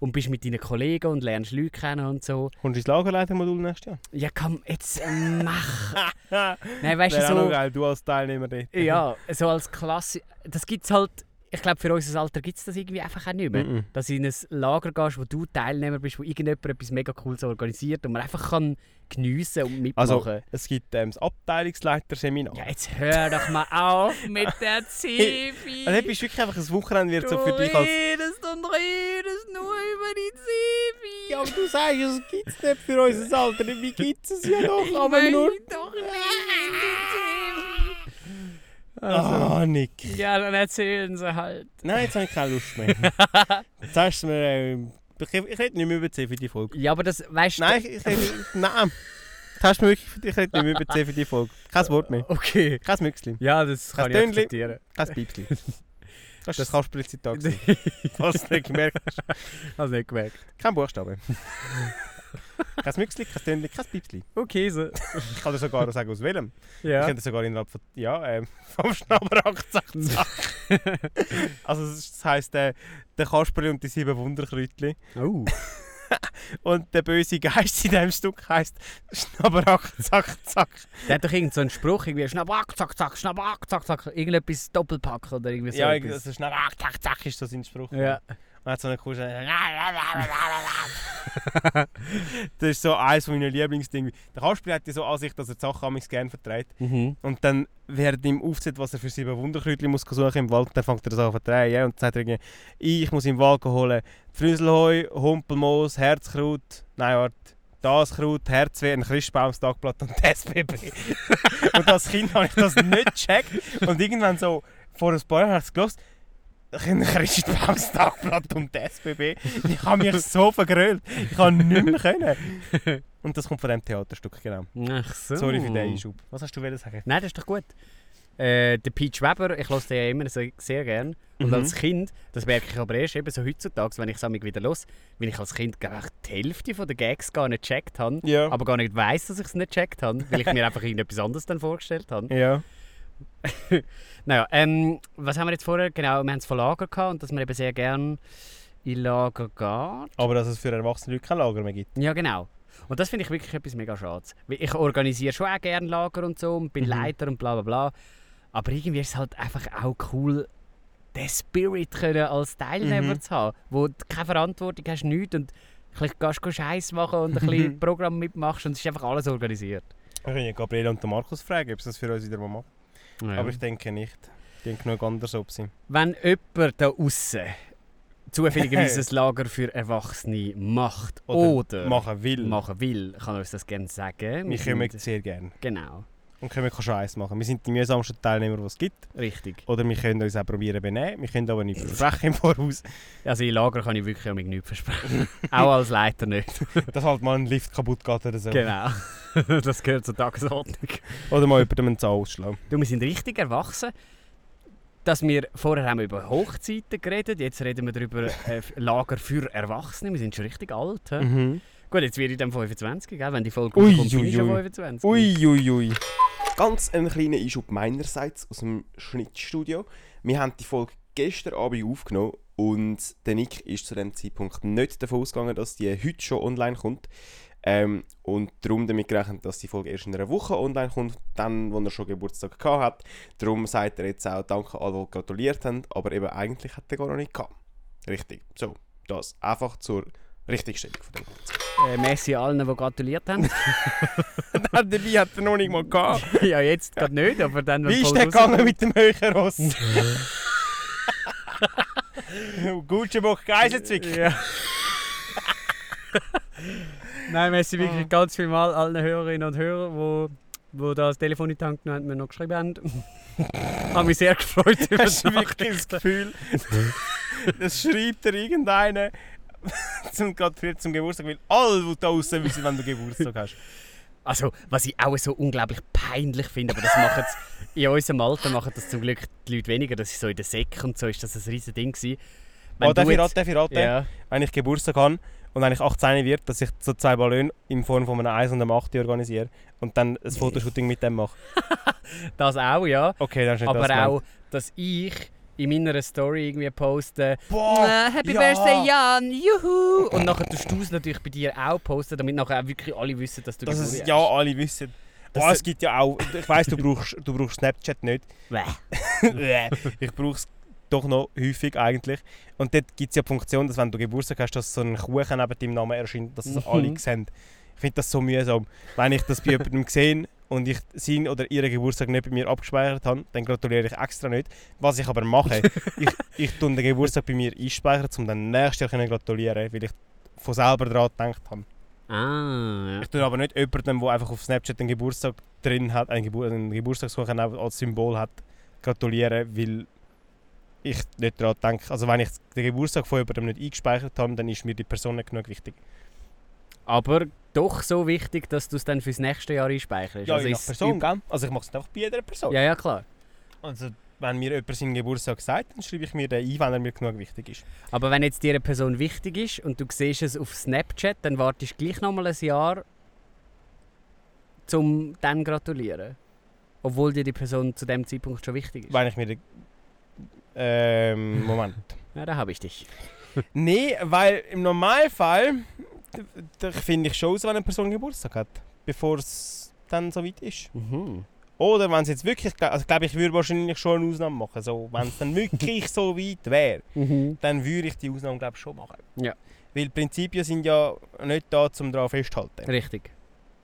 und bist mit deinen Kollegen und lernst Leute kennen und so. Kommst du ins Lagerleitermodul nächstes Jahr? Ja, komm, jetzt äh, mach. Nein, weißt du, so. geil, du als Teilnehmer dort. Ja, so als Klasse. Das gibt es halt. Ich glaube, für unser Alter gibt es das irgendwie einfach auch nicht mehr. Mhm. Dass du in ein Lager gehst, wo du Teilnehmer bist, wo irgendjemand etwas mega Cooles organisiert und man einfach kann geniessen und mitmachen Also, es gibt ähm, das Abteilungsleiterseminar. Ja, jetzt hör doch mal auf mit der Zivi. Also, bist du wirklich einfach ein Wochenende wird so du für dich als... redest und redest nur über die Zivi. Ja, aber du sagst, es gibt es nicht für unser Alter. Wie gibt es ja doch, aber nur... doch nicht. Ah, Nick. Ja, dann erzählen sie halt. Nein, jetzt habe ich keine Lust mehr. Jetzt hast du mir... Äh, ich, ich rede nicht mehr über 10 für die Folge. Ja, aber das, weißt du... Nein, ich, ich rede... Nein. Hast du mir wirklich... Ich rede nicht mehr über 10 für die Folge. Kein Wort mehr. Okay. Kein Müchsli. Ja, das kann Ein ich akzeptieren. Kein Piepsli. Das ist Das- das Kasperli-Zitat. gewesen, Falls du es nicht gemerkt hast. Hast nicht gemerkt. Kein Buchstabe. Kein Müchsli, kein Tönli, kein Piepsli. Okay, so. Ich kann dir sogar noch sagen, aus welchem. Ich Ja. könnte sogar innerhalb von... Ja, ähm, vom zack, zack. Also das heisst, äh, der Kasperli und die sieben Wunderkräutchen. Oh. Und der böse Geist in diesem Stück heisst Schnabberach, zack, zack. Der hat doch irgend so einen Spruch, irgendwie Schnaback, zack, zack, Schnaback, zack, zack. Irgendetwas Doppelpack oder irgendwie so ja, etwas. also Schnabberach, zack, zack ist so sein Spruch. Ja. Und hat so eine Kuh Das ist so eines meiner Lieblingsdinge. Der Kasperli hat ja so an sich, dass er die Sachen amigs gerne vertreibt. Mhm. Und dann, während ihm aufzieht, was er für sieben Wunderkräutchen muss suchen im Wald, dann fängt er das an zu vertreiben. Und dann sagt er irgendwie, ich muss im Wald holen Früselheu, Humpelmoos, Herzkraut, nein, warte, das Kraut, Herzweh, ein Christbaumstagblatt und das SBB. und als Kind habe ich das nicht gecheckt. Und irgendwann so, vor ein paar Jahren habe ich es gehört, ein Christbaumstagblatt und das SBB. Ich habe mich so vergrölt. Ich kann nicht mehr können. Und das kommt von dem Theaterstück, genau. Ach so. Sorry für den Einschub. Was hast du wollen sagen? Nein, das ist doch gut. Äh, der Peach Weber, ich höre den ja immer so, sehr gern. Und Mhm. als Kind, das merke ich aber erst eben so heutzutage, wenn ich es wieder los, weil ich als Kind ich, die Hälfte von der Gags gar nicht gecheckt habe. Ja. Aber gar nicht weiss, dass ich es nicht gecheckt habe, weil ich mir einfach irgendetwas anderes dann vorgestellt habe. Ja. Naja, ähm, was haben wir jetzt vorher? Genau, wir haben es von Lager gehabt und dass man eben sehr gern in Lager geht. Aber dass es für erwachsene Leute kein Lager mehr gibt. Ja, genau. Und das finde ich wirklich etwas mega schade. Ich organisiere schon auch gerne Lager und so und bin Mhm. Leiter und bla bla bla. Aber irgendwie ist es halt einfach auch cool, den Spirit können als Teilnehmer Mhm. zu haben, wo du keine Verantwortung hast, nichts und ein bisschen gehst du Scheiß machen und ein bisschen Programm mitmachst und es ist einfach alles organisiert. Wir können ja Gabriele und den Markus fragen, ob sie das für uns wieder mal machen. Ja. Aber ich denke nicht. Die haben genug anders ob sie. Wenn jemand da außen zufälligerweise ein Lager für Erwachsene macht oder, machen will. machen will, kann uns das gerne sagen. Wir sind- kommen sehr gerne. Genau, Und können Scheiß machen. Wir sind die mühsamsten Teilnehmer, die es gibt. richtig. Oder wir können uns auch probieren benehmen. Wir können aber nicht versprechen im Voraus. Also in Lager kann ich wirklich auch mit nichts versprechen. auch als Leiter nicht. Dass halt mal ein Lift kaputt geht oder so. Genau. das gehört zur Tagesordnung. Oder mal jemandem einen Zahn ausschlagen. Du, wir sind richtig erwachsen. Dass wir vorher haben wir über Hochzeiten geredet, jetzt reden wir darüber äh, Lager für Erwachsene. Wir sind schon richtig alt. hä? Mhm. Gut, jetzt werde ich dann 25, gell? wenn die Folge Ui, rauskommt, bin ich ui, schon ui. 25. Ui, ui, ui. Ganz ein kleiner Einschub meinerseits aus dem Schnittstudio. Wir haben die Folge gestern Abend aufgenommen Und der Nick ist zu dem Zeitpunkt nicht davon ausgegangen, dass die heute schon online kommt. Ähm, und darum damit gerechnet, dass die Folge erst in einer Woche online kommt, dann, wo er schon Geburtstag gehabt hat. Darum sagt er jetzt auch Danke an alle, die gratuliert haben, aber eben eigentlich hat er gar noch nicht gehabt. Richtig. So, das einfach zur Richtigstellung von dem Ganzen. Äh, merci allen, die gratuliert haben. Dabei hat er noch nicht mal gehabt. ja, jetzt gerade nicht, aber dann... Wie ist der gegangen mit dem Höcherross? Gutschenbuch Geiselzwick. Ja. Nein, merci wirklich oh. ganz viel Mal allen Hörerinnen und Hörern, die wo das Telefon in die Hand genommen haben, mir noch geschrieben haben. Habe mich sehr gefreut über das. wirklich das Gefühl, das schreibt dir irgendeiner zum, gerade zum Geburtstag, weil alle da draußen wissen, wenn du Geburtstag hast. Also, was ich auch so unglaublich peinlich finde, aber das machen in unserem Alter machen das zum Glück die Leute weniger. Das ist so in der Säcke und so ist das ein riesen Ding gewesen. oh, ich raten, darf ich raten? Ja. Wenn ich Geburtstag habe und wenn ich 18 wird, dass ich so zwei Ballone in Form von einem 1 und einem 8 organisiere und dann ein Fotoshooting mit dem mache. das auch, ja. Okay, dann ist Aber das auch, dass ich in meiner Story irgendwie posten, Boah, äh, Happy ja. Birthday Jan, juhu! Und nachher tust du es natürlich bei dir auch posten, damit nachher auch wirklich alle wissen, dass du das ist, Ja, alle wissen. Boah, es gibt ja auch, ich weiss, du brauchst, du brauchst Snapchat nicht. ich brauche es doch noch häufig eigentlich. Und dort gibt es ja die Funktion, dass wenn du Geburtstag hast, dass so ein Kuchen neben deinem Namen erscheint, dass es mhm. alle sehen. Ich finde das so mühsam. Wenn ich das bei jemandem sehe und ich seinen oder ihren Geburtstag nicht bei mir abgespeichert habe, dann gratuliere ich extra nicht. Was ich aber mache, ich, ich tue den Geburtstag bei mir einspeichern, um dann nächstes Jahr gratulieren weil ich von selber daran gedacht habe. Ah, ja. Ich tue aber nicht jemandem, der einfach auf Snapchat einen Geburtstag drin hat, einen, Gebur einen Geburtstagskuchen als Symbol hat, gratulieren, weil ich nicht daran denke. Also wenn ich den Geburtstag von jemandem nicht eingespeichert habe, dann ist mir die Person nicht genug wichtig. Aber doch so wichtig, dass du es dann fürs nächste Jahr einspeicherst. Ja, also je nach Person, gell? Also ich mache es einfach bei jeder Person. Ja, ja, klar. Also wenn mir jemand seinen Geburtstag sagt, dann schreibe ich mir den ein, wenn er mir genug wichtig ist. Aber wenn jetzt dir eine Person wichtig ist und du siehst es auf Snapchat, dann wartest du gleich nochmal ein Jahr, um dann gratulieren. Obwohl dir die Person zu dem Zeitpunkt schon wichtig ist. Wenn ich mir den... Ähm, Moment. ja, da habe ich dich. nee, weil im Normalfall da finde ich schon aus, wenn eine Person Geburtstag hat, bevor es dann so weit ist. Mhm. Oder wenn es jetzt wirklich, also glaube ich, würde wahrscheinlich schon eine Ausnahme machen. So, wenn es dann wirklich so weit wäre, mhm. dann würde ich die Ausnahme glaube schon machen. Ja. Weil Prinzipien sind ja nicht da, um daran festzuhalten. Richtig.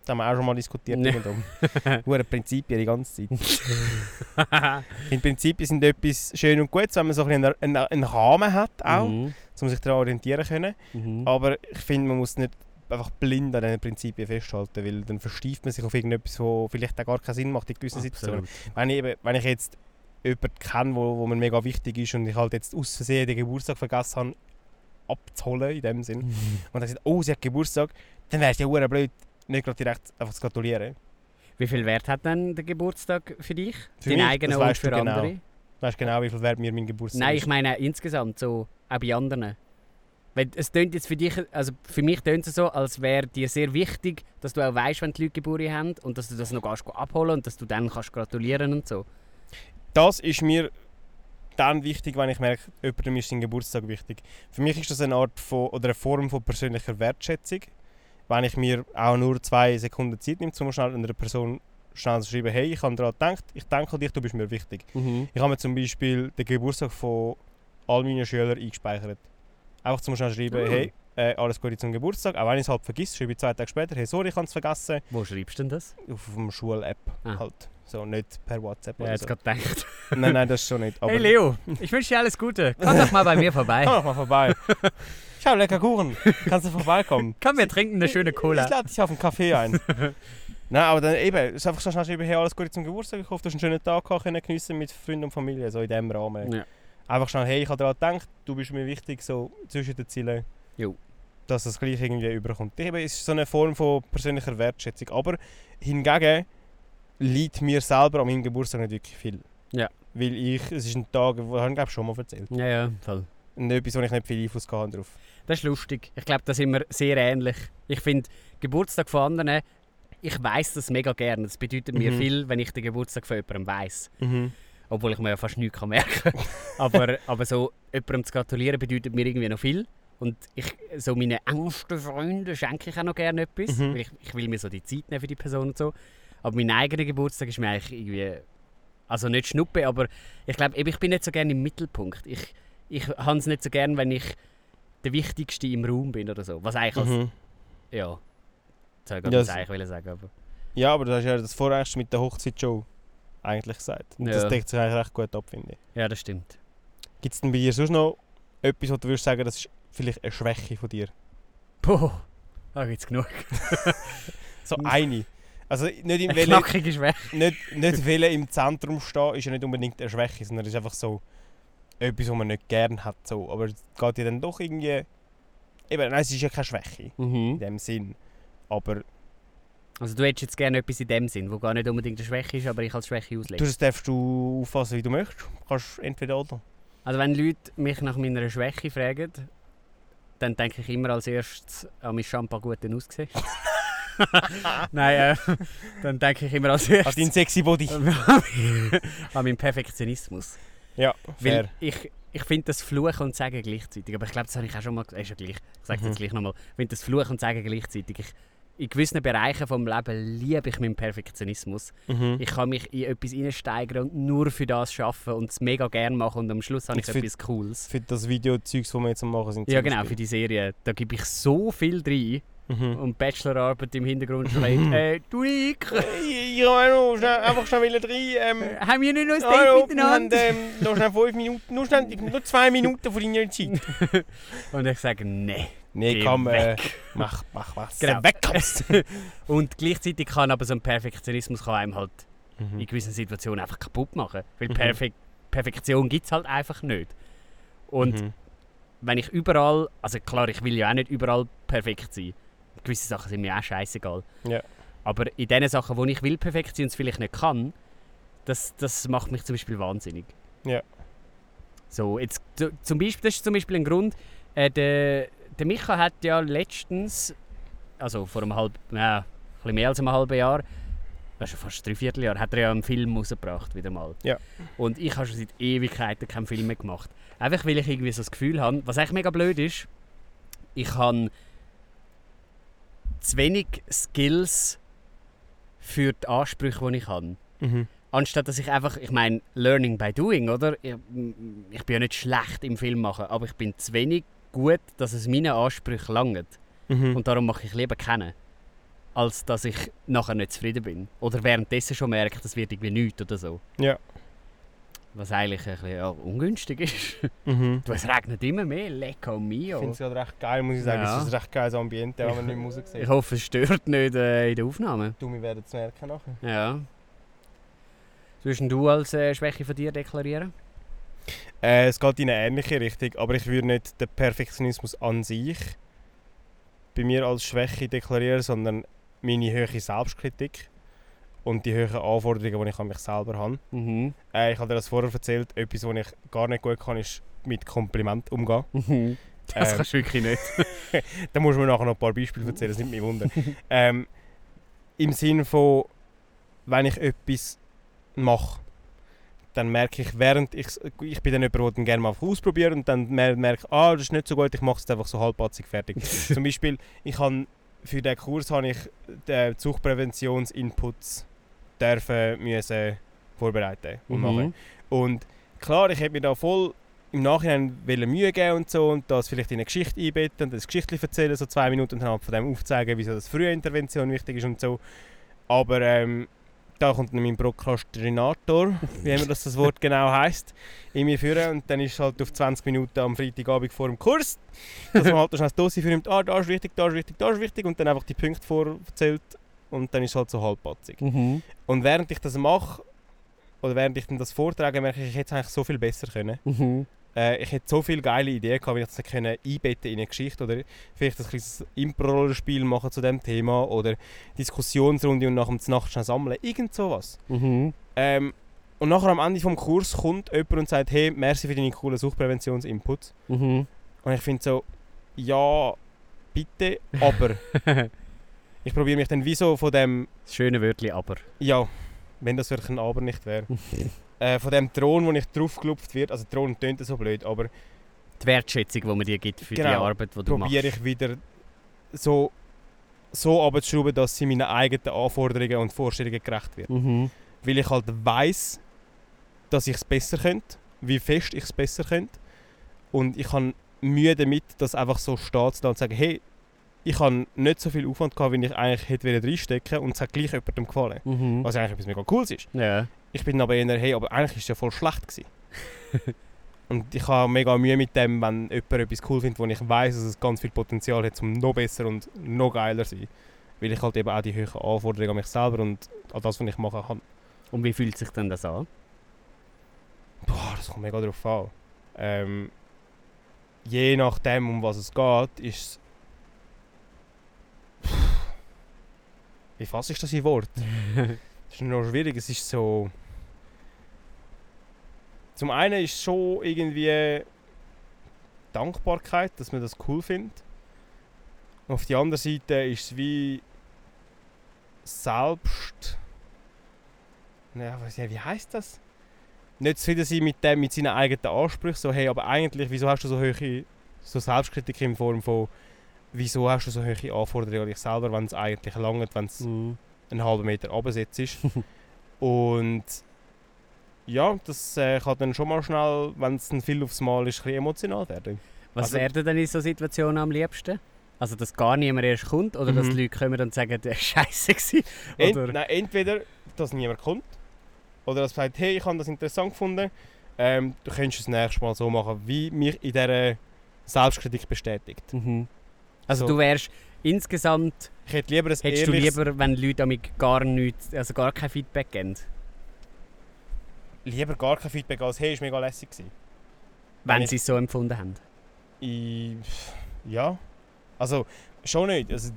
Das haben wir auch schon mal diskutiert. Nee. Hure Prinzipien die ganze Zeit. In Prinzipien sind etwas schön und gut, wenn man so einen, einen, einen Rahmen hat, auch, mhm. Um sich daran orientieren können. Mhm. Aber ich finde, man muss nicht einfach blind an diesen Prinzipien festhalten, weil dann verstieft man sich auf irgendetwas, was vielleicht auch gar keinen Sinn macht in gewissen Absolut. Situationen. Wenn ich, eben, wenn ich jetzt jemanden kenne, wo, wo mir mega wichtig ist und ich halt jetzt aus Versehen den Geburtstag vergessen habe, abzuholen in dem Sinn, mhm. und dann sagt, oh, sie hat Geburtstag, dann wäre es ja blöd, nicht gerade direkt einfach zu gratulieren. Wie viel Wert hat denn der Geburtstag für dich? Für Dein eigener und für genau. andere? Weißt du genau, wie viel Wert mir mein Geburtstag Nein, ich meine insgesamt, so auch bei anderen. Weil es tönt jetzt für dich, also für mich tönt es so, als wäre dir sehr wichtig, dass du auch weißt, wenn die Leute Geburtstag haben und dass du das noch gehst abholen und dass du dann kannst gratulieren und so. Das ist mir dann wichtig, wenn ich merke, jemandem ist sein Geburtstag wichtig. Für mich ist das eine Art von, oder eine Form von persönlicher Wertschätzung wenn ich mir auch nur zwei Sekunden Zeit nehme, um schnell einer Person schnell schreiben, hey, ich habe daran gedacht, ich denke an dich, du bist mir wichtig. Mhm. Ich habe mir zum Beispiel den Geburtstag von all meinen Schülern eingespeichert. Einfach zum schnell schreiben, mhm. hey, äh, alles Gute zum Geburtstag. Auch wenn ich es halt vergisst, schreibe ich zwei Tage später, hey, sorry, ich habe es vergessen. Wo schreibst du denn das? Auf, auf einer Schul-App ah. halt. So, nicht per WhatsApp ja, oder so. gerade gedacht. nein, nein, das schon nicht. Hey Leo, ich wünsche dir alles Gute. Komm doch mal bei mir vorbei. Komm doch mal vorbei. Schau, lecker Kuchen. Kannst du vorbeikommen? Komm, wir trinken eine schöne Cola. Ich lade dich auf einen Kaffee ein. Nein, aber dann eben, es ist einfach so schnell schreiben, hey, alles Gute zum Geburtstag, ich hoffe, du hast einen schönen Tag können geniessen mit Freunden und Familie, so in diesem Rahmen. Ja. Einfach schnell, hey, ich habe daran gedacht, du bist mir wichtig, so zwischen den Zielen. Jo. Dass das gleich irgendwie überkommt. Eben, es ist so eine Form von persönlicher Wertschätzung. Aber hingegen liegt mir selber an meinem Geburtstag nicht wirklich viel. Ja. Weil ich, es ist ein Tag, wo ich glaube schon mal erzählt. Ja, ja, voll. Und etwas, wo ich nicht viel Einfluss habe drauf. Das ist lustig. Ich glaube, da sind wir sehr ähnlich. Ich finde, Geburtstag von anderen, ich weiß das mega gerne. Das bedeutet mir mhm. viel, wenn ich den Geburtstag von jemandem weiß. Mhm. Obwohl ich mir ja fast nichts merken kann. aber, aber so jemandem zu gratulieren bedeutet mir irgendwie noch viel. Und ich, so meinen engsten Freunden schenke ich auch noch gerne etwas. Mhm. Weil ich, ich will mir so die Zeit nehmen für die Person und so. Aber mein eigener Geburtstag ist mir eigentlich irgendwie... Also nicht Schnuppe, aber ich glaube, ich bin nicht so gerne im Mittelpunkt. Ich, ich habe es nicht so gerne, wenn ich der Wichtigste im Raum bin oder so. Was eigentlich als... Mhm. Ja. Das wollte ich gerade eigentlich sagen, aber... Ja, aber du hast ja das Vorrecht mit der Hochzeitsshow eigentlich gesagt. Und ja. das deckt sich eigentlich recht gut ab, finde ich. Ja, das stimmt. Gibt es denn bei dir sonst noch etwas, wo du würdest sagen, das ist vielleicht eine Schwäche von dir? Boah, da gibt es genug. so eine. Also nicht im eine knackige Schwäche. Nicht, nicht Wille im Zentrum stehen ist ja nicht unbedingt eine Schwäche, sondern es ist einfach so etwas, was man nicht gerne hat. So. Aber es geht ja dann doch irgendwie... Eben, nein, es ist ja keine Schwäche mhm. in dem Sinn. Aber... Also du hättest jetzt gerne etwas in dem Sinn, wo gar nicht unbedingt eine Schwäche ist, aber ich als Schwäche auslege. Du, das darfst du auffassen, wie du möchtest. Du kannst entweder oder. Also wenn Leute mich nach meiner Schwäche fragen, dann denke ich immer als erstes an mein Shampoo gut aussehen. Nein, äh, dann denke ich immer als erstes... An deinen sexy Body. an meinen Perfektionismus. Ja, fair. Weil ich, ich finde das Fluchen und Sagen gleichzeitig, aber ich glaube, das habe ich auch schon mal gesagt, ist ja gleich, ich sage es mhm. jetzt gleich nochmal, ich finde das Fluchen und Sagen gleichzeitig, ich, in gewissen Bereichen des Lebens liebe ich meinen Perfektionismus. Mhm. Ich kann mich in etwas reinsteigern und nur für das arbeiten und es mega gerne machen und am Schluss habe ich für, etwas Cooles. Für das Video-Zeugs, das wir jetzt machen sind. Ja genau, für die Serie. Da gebe ich so viel drin. Mhm. Und Bachelorarbeit im Hintergrund schreit, äh, du Rick! ich habe noch einfach schnell rein. Ähm, äh, haben wir nicht noch ein Date hallo, miteinander? Wir haben ähm, noch schnell fünf Minuten, nur, schnell, nur zwei Minuten von deiner Zeit. und ich sage, nein. Nee, komm, äh, mach, mach was. Genau. Weg Und gleichzeitig kann aber so ein Perfektionismus kann einem halt mhm. in gewissen Situationen einfach kaputt machen. Weil mhm. Perfek Perfektion gibt es halt einfach nicht. Und mhm. wenn ich überall, also klar, ich will ja auch nicht überall perfekt sein. Gewisse Sachen sind mir auch scheißegal. Ja. Aber in den Sachen, wo ich will perfekt sein und es vielleicht nicht kann, das, das macht mich zum Beispiel wahnsinnig. Ja. So, jetzt, zum Beispiel, das ist zum Beispiel ein Grund, äh, der, der Micha hat ja letztens, also vor einem halben, ja, ein bisschen mehr als einem halben Jahr, also fast drei Vierteljahr, hat er ja einen Film rausgebracht, wieder mal. Ja. Und ich habe schon seit Ewigkeiten keinen Film mehr gemacht. Einfach weil ich irgendwie so das Gefühl habe, was eigentlich mega blöd ist, ich habe zu wenig Skills für die Ansprüche, die ich habe. Mhm. Anstatt dass ich einfach, ich meine, Learning by Doing, oder? Ich, ich bin ja nicht schlecht im Film machen, aber ich bin zu wenig gut, dass es meinen Ansprüchen langt. Mhm. Und darum mache ich lieber kennen, als dass ich nachher nicht zufrieden bin. Oder währenddessen schon merke, das wird irgendwie nichts oder so. Ja. Was eigentlich ein bisschen ja, ungünstig ist. Mhm. Du, es regnet immer mehr, lecko mio. Ich finde es gerade recht geil, muss ich sagen. Ja. Es ist ein recht geiles Ambiente, wenn man nicht Musik sieht. Ich hoffe, es stört nicht äh, in der Aufnahme. Du, wir werden es merken nachher. Ja. Würdest du als äh, Schwäche von dir deklarieren? Äh, es geht in eine ähnliche Richtung, aber ich würde nicht den Perfektionismus an sich bei mir als Schwäche deklarieren, sondern meine hohe Selbstkritik und die hohen Anforderungen, die ich an mich selber habe. Mhm. Äh, ich habe dir das vorher erzählt, etwas, was ich gar nicht gut kann, ist mit Kompliment umgehen. Mhm. Das ähm, kannst du wirklich nicht. da muss man nachher noch ein paar Beispiele erzählen, das nimmt mich wunder. ähm, Im Sinne von, wenn ich etwas mache, dann merke ich, während ich, ich bin dann jemand, der gerne mal ausprobiert und dann merke ah, das ist nicht so gut, ich mache es einfach so halbpatzig fertig. Zum Beispiel, ich habe für diesen Kurs habe ich die Suchtpräventionsinputs dürfen müssen vorbereiten und mhm. machen. Und klar, ich hätte mir da voll im Nachhinein Mühe geben und so und das vielleicht in eine Geschichte einbetten und das Geschichtlich erzählen, so zwei Minuten und dann von dem aufzeigen, wieso das frühe Intervention wichtig ist und so. Aber ähm, da kommt dann mein Prokrastinator, wie immer das, das Wort genau heisst, in mir führen und dann ist es halt auf 20 Minuten am Freitagabend vor dem Kurs, dass man halt schnell das Dossier führt, ah, da ist wichtig, da ist wichtig, da ist wichtig und dann einfach die Punkte vorzählt und dann ist es halt so halbpatzig. Mhm. Und während ich das mache, oder während ich dann das vortrage, merke ich, ich hätte es eigentlich so viel besser können. Mhm. Äh, ich hätte so viele geile Ideen gehabt, wie ich das können einbetten in eine Geschichte oder vielleicht ein kleines Impro-Rollenspiel machen zu dem Thema oder Diskussionsrunde und nach dem Nacht schnell sammeln, irgend sowas. Mhm. Ähm, und nachher am Ende des Kurs kommt jemand und sagt, hey, merci für deine coolen Suchpräventionsinputs. Mhm. Und ich finde so, ja, bitte, aber. ich probiere mich dann wie so von dem... Das schöne Wörtchen aber. Ja, wenn das wirklich ein Aber nicht wäre. äh, von dem Thron, wo ich draufgelupft wird, also Thron tönt so blöd, aber die Wertschätzung, die man dir gibt für genau, die Arbeit, die du machst. probiere ich wieder so, so abzuschrauben, dass sie meinen eigenen Anforderungen und Vorstellungen gerecht wird. Mhm. Weil ich halt weiß, dass ich es besser könnte, wie fest ich es besser könnte. Und ich habe Mühe damit, das einfach so stehen zu und zu sagen, hey, ich habe nicht so viel Aufwand gehabt, wie ich eigentlich hätte reinstecken und es hat gleich jemandem gefallen. Mhm. Was eigentlich etwas mega cooles ist. Ja. Ich bin aber eher, hey, aber eigentlich war es ja voll schlecht. Gewesen. und ich habe mega Mühe mit dem, wenn jemand etwas cool findet, wo ich weiß, dass es ganz viel Potenzial hat, um noch besser und noch geiler zu sein. Weil ich halt eben auch die höheren Anforderungen an mich selber und an das, was ich mache, habe. Und wie fühlt sich denn das an? Boah, das kommt mega drauf an. Ähm, je nachdem, um was es geht, ist es Wie fasse ich das in Wort? das ist noch schwierig. Es ist so. Zum einen ist es schon irgendwie Dankbarkeit, dass man das cool findet. Auf der anderen Seite ist es wie selbst. Ja, wie heißt das? Nicht zufrieden sein mit, dem, mit seinen eigenen Ansprüchen. So, hey, aber eigentlich, wieso hast du so hohe so Selbstkritik in Form von wieso hast du so hohe Anforderungen an dich selber, wenn es eigentlich langt, wenn es Mhm. einen halben Meter abgesetzt ist. und ja, das äh, kann dann schon mal schnell, wenn es ein viel aufs Mal ist, ein bisschen emotional werden. Was Also- wäre denn in so Situationen am liebsten? Also, dass gar niemand erst kommt oder dass Mhm. die Leute kommen und sagen, der war scheiße. Ent, nein, entweder, dass niemand kommt, oder dass sagt, hey, ich habe das interessant gefunden, ähm, du könntest es nächstes Mal so machen, wie mich in dieser Selbstkritik bestätigt. Mhm. Also, So. du wärst insgesamt, Ich hätte lieber ein hättest du lieber, wenn Leute damit gar nichts, also gar kein Feedback geben? Lieber gar kein Feedback als hey, ist mega lässig gewesen. Wenn ich- sie es so empfunden haben. Ich, ja, also schon nicht. Also,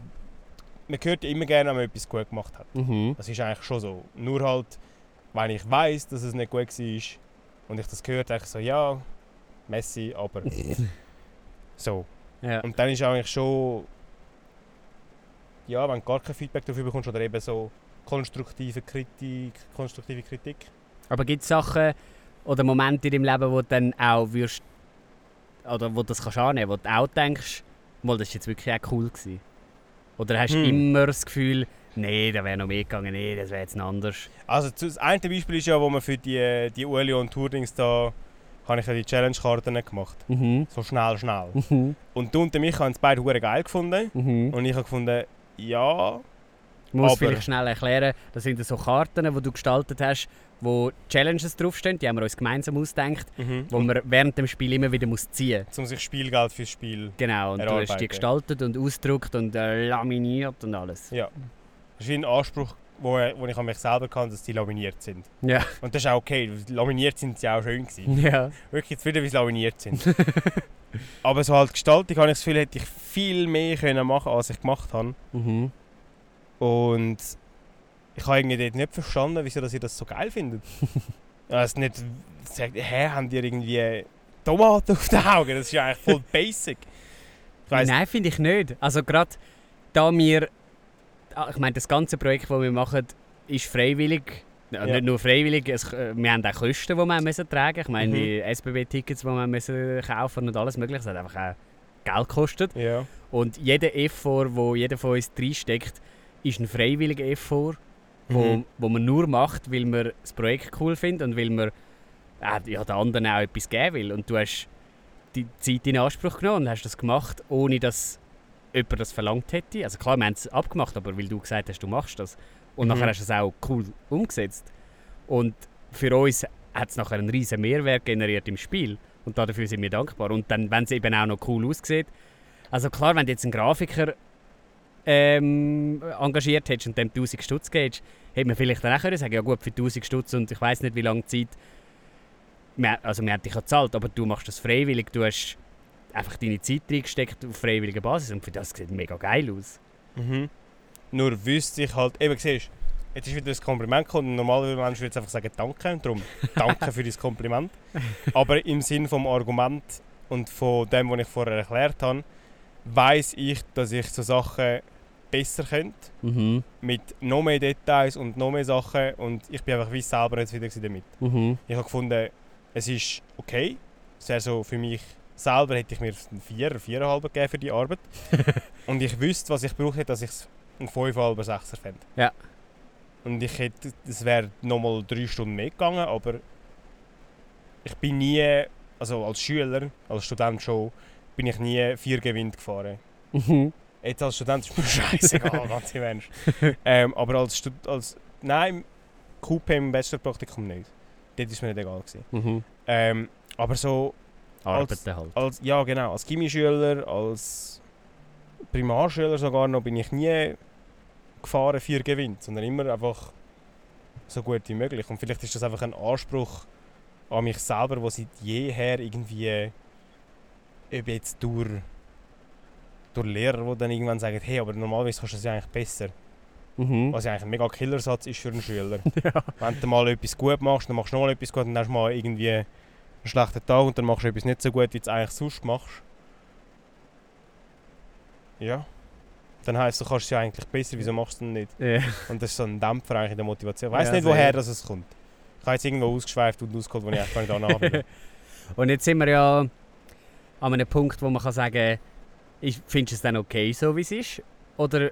man hört ja immer gerne, wenn man etwas gut gemacht hat. Mhm. Das ist eigentlich schon so. Nur halt, wenn ich weiß, dass es nicht gut war und ich das gehört, denke ich so, ja, Messi, aber so. Ja. Und dann ist eigentlich schon, ja, wenn du gar kein Feedback dafür bekommst oder eben so konstruktive Kritik, konstruktive Kritik. Aber gibt es Sachen oder Momente in deinem Leben, wo du dann auch würdest, oder wo du das kannst annehmen, wo du auch denkst, mal, das war jetzt wirklich auch cool gewesen? Oder hast du Hm. immer das Gefühl, nee, da wäre noch mehr gegangen, nee, das wäre jetzt anders? Also das eine Beispiel ist ja, wo man für die, die Ueli und Tourdings da, habe ich ja die Challenge-Karten gemacht. Mhm. So schnell, schnell. Mhm. Und du und mich haben es beide hure geil gefunden. Mhm. Und ich habe gefunden, ja, Ich muss Aber- vielleicht schnell erklären, das sind so Karten, die du gestaltet hast, wo Challenges draufstehen, die haben wir uns gemeinsam ausgedacht, wo man während dem Spiel immer wieder muss ziehen muss. um sich Spielgeld fürs Spiel. Genau, und du hast die Erarbeiten. gestaltet und ausgedruckt und äh, laminiert und alles. Ja. Das ist wie ein Anspruch, wo, wo ich an mich selber kann, dass die laminiert sind. Ja. Und das ist auch okay, laminiert sind sie auch schön gewesen. Ja. Wirklich zufrieden, wie sie laminiert sind. Aber so halt Gestaltung habe ich das Gefühl, hätte ich viel mehr können machen als ich gemacht habe. Mhm. Und ich habe irgendwie dort nicht verstanden, wieso dass ihr das so geil findet. es nicht sagt, hä, haben die irgendwie Tomaten auf den Augen? Das ist ja eigentlich voll basic. Nein, finde ich nicht. Also gerade da wir, ah, ich meine, das ganze Projekt, das wir machen, ist freiwillig. Ja. Ja. Nicht nur freiwillig, es, äh, wir haben auch Kosten, die wir müssen tragen Ich meine, Mhm. die SBB-Tickets, die wir müssen kaufen und alles mögliche, das hat einfach auch Geld gekostet. Ja. Und jeder Effort, wo jeder von uns reinsteckt, ist ein freiwilliger Effort, wo, Mhm. wo man nur macht, weil man das Projekt cool findet und weil man äh, ja, den anderen auch etwas geben will. Und du hast die Zeit in Anspruch genommen und hast das gemacht, ohne dass jemand das verlangt hätte. Also klar, wir haben es abgemacht, aber weil du gesagt hast, du machst das. Und Mhm. nachher hast du es auch cool umgesetzt. Und für uns hat es nachher einen riesen Mehrwert generiert im Spiel. Und dafür sind wir dankbar. Und dann, wenn es eben auch noch cool aussieht. Also klar, wenn du jetzt einen Grafiker ähm, engagiert hättest und dem 1000 Stutz gibst, hätte man vielleicht dann auch können sagen ja gut, für 1000 Stutz und ich weiß nicht, wie lange Zeit, wir, also wir haben dich ja gezahlt, aber du machst das freiwillig, du hast einfach deine Zeit reingesteckt auf freiwilliger Basis und für das sieht mega geil aus. Mhm. Nur wüsste ich halt, eben siehst jetzt ist wieder ein Kompliment gekommen normalerweise würde jetzt einfach sagen Danke und darum Danke für dein Kompliment. Aber im Sinn vom Argument und von dem, was ich vorher erklärt habe, weiß ich, dass ich so Sachen besser könnte. Mhm. Mit noch mehr Details und noch mehr Sachen. Und ich bin einfach wie selber jetzt wieder damit. Mhm. Ich habe gefunden, es ist okay. Es wäre so für mich selber hätte ich mir einen 4, 4,5 gegeben für die Arbeit. und ich wüsste, was ich brauche, dass ich es einen 5,5, 6er fände. Ja. Und ich hätte, es wäre nochmal drei Stunden mehr gegangen, aber ich bin nie, also als Schüler, als Student schon, bin ich nie vier Gewinn gefahren. Mhm. Jetzt als Student ist mir scheißegal, ganz im Ernst. ähm, aber als, Stud als Nein, im QP im Bachelorpraktikum nicht. Dort war mir nicht egal. Gewesen. Mhm. Ähm, aber so, Arbeiten halt. als, ja genau, als Gimmischüler, als Primarschüler sogar noch, bin ich nie gefahren, vier gewinnt, sondern immer einfach so gut wie möglich. Und vielleicht ist das einfach ein Anspruch an mich selber, der seit jeher irgendwie, ob jetzt durch, durch Lehrer, die dann irgendwann sagen, hey, aber normalerweise kannst du das ja eigentlich besser. Mhm. Was ja eigentlich ein mega Killersatz ist für einen Schüler. Ja. Wenn du mal etwas gut machst, dann machst du noch mal etwas gut und dann hast du mal irgendwie einen schlechten Tag und dann machst du etwas nicht so gut, wie du es eigentlich sonst machst. Ja. Dann heisst du, du kannst es ja eigentlich besser, wieso machst du es denn nicht? Ja. Und das ist so ein Dämpfer eigentlich in der Motivation. Ich weiss Ja, nicht, woher das es kommt. Ich habe jetzt irgendwo ausgeschweift und ausgeholt, wo ich eigentlich gar nicht bin. Und jetzt sind wir ja an einem Punkt, wo man kann sagen ich findest du es dann okay, so wie es ist? Oder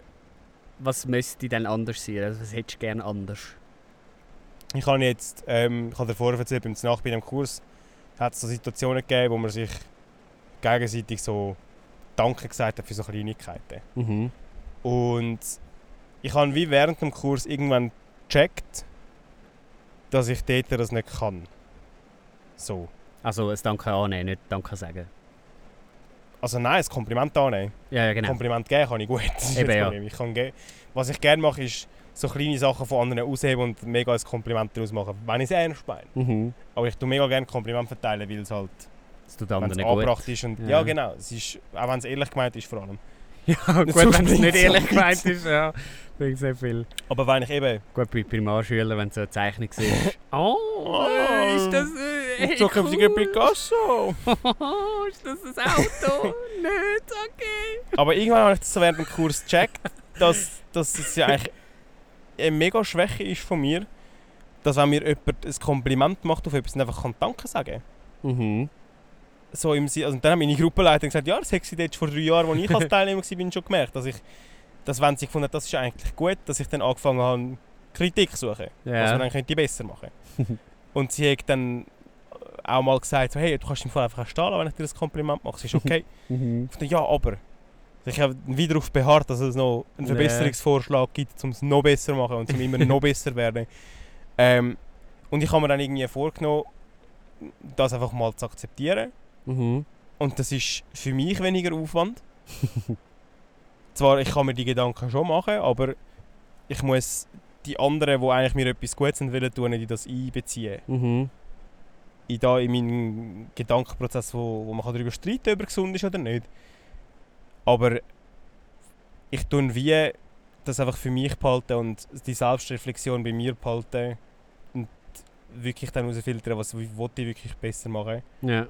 was müsste dann anders sein? Also was hättest du gerne anders? Ich habe jetzt, ähm, ich habe dir vorher erzählt, beim Nach bei dem Kurs hat es so Situationen gegeben, wo man sich gegenseitig so Danke gesagt hat für so Kleinigkeiten. Mhm. Und ich habe wie während dem Kurs irgendwann gecheckt, dass ich dort das nicht kann. So. Also ein Danke annehmen, nicht Danke sagen. Also nein, ein Kompliment annehmen. Ja, ja genau. Kompliment geben kann ich gut. Eben, ja. Ich kann Was ich gerne mache, ist so kleine Sachen von anderen ausheben und mega ein Kompliment daraus machen, wenn ich es ernst meine. Mhm. Aber ich tue mega gerne Kompliment verteilen, weil es halt Das tut es anderen angebracht ist. Und, Ja. ja. genau. Es ist, auch wenn es ehrlich gemeint ist vor allem. Ja, gut, wenn es nicht ehrlich gemeint ist, ja. Bringt sehr viel. Aber wenn ich eben... Gut, bei Primarschülern, wenn so eine Zeichnung siehst. oh, Oh, ist das... Äh, So kommt cool. Picasso! ist das ein Auto? nicht, okay. Aber irgendwann habe ich das so während dem Kurs gecheckt, dass, dass es ja eigentlich eine mega Schwäche ist von mir, dass wenn mir jemand ein Kompliment macht auf etwas und einfach kann Danke sagen Mhm. so im also dann haben meine Gruppenleiter gesagt, ja, das hätte sie dort vor drei Jahren, als ich als Teilnehmer war, bin, schon gemerkt, dass ich, dass wenn sie gefunden hat, das ist eigentlich gut, dass ich dann angefangen habe, Kritik zu suchen, was man Ja. dann könnte besser machen. und sie hat dann auch mal gesagt, so, hey, du kannst im Fall einfach stehen lassen, wenn ich dir das Kompliment mache, es ist okay. Mhm. Ich dachte, ja, aber. Also Ich habe wieder darauf beharrt, dass es noch einen. Verbesserungsvorschlag gibt, um es noch besser zu machen und um immer noch besser zu werden. Ähm, und ich habe mir dann irgendwie vorgenommen, das einfach mal zu akzeptieren. Mhm. Und das ist für mich weniger Aufwand. Zwar, ich kann mir die Gedanken schon machen, aber ich muss die anderen, die eigentlich mir etwas Gutes wollen, tun, in das einbeziehen. Mhm. In, da, in meinen Gedankenprozess, wo, wo man darüber streiten kann, ob er gesund ist oder nicht. Aber ich tue wie das einfach für mich behalten und die Selbstreflexion bei mir behalten und wirklich dann herausfiltern, was will ich wirklich besser machen. Ja.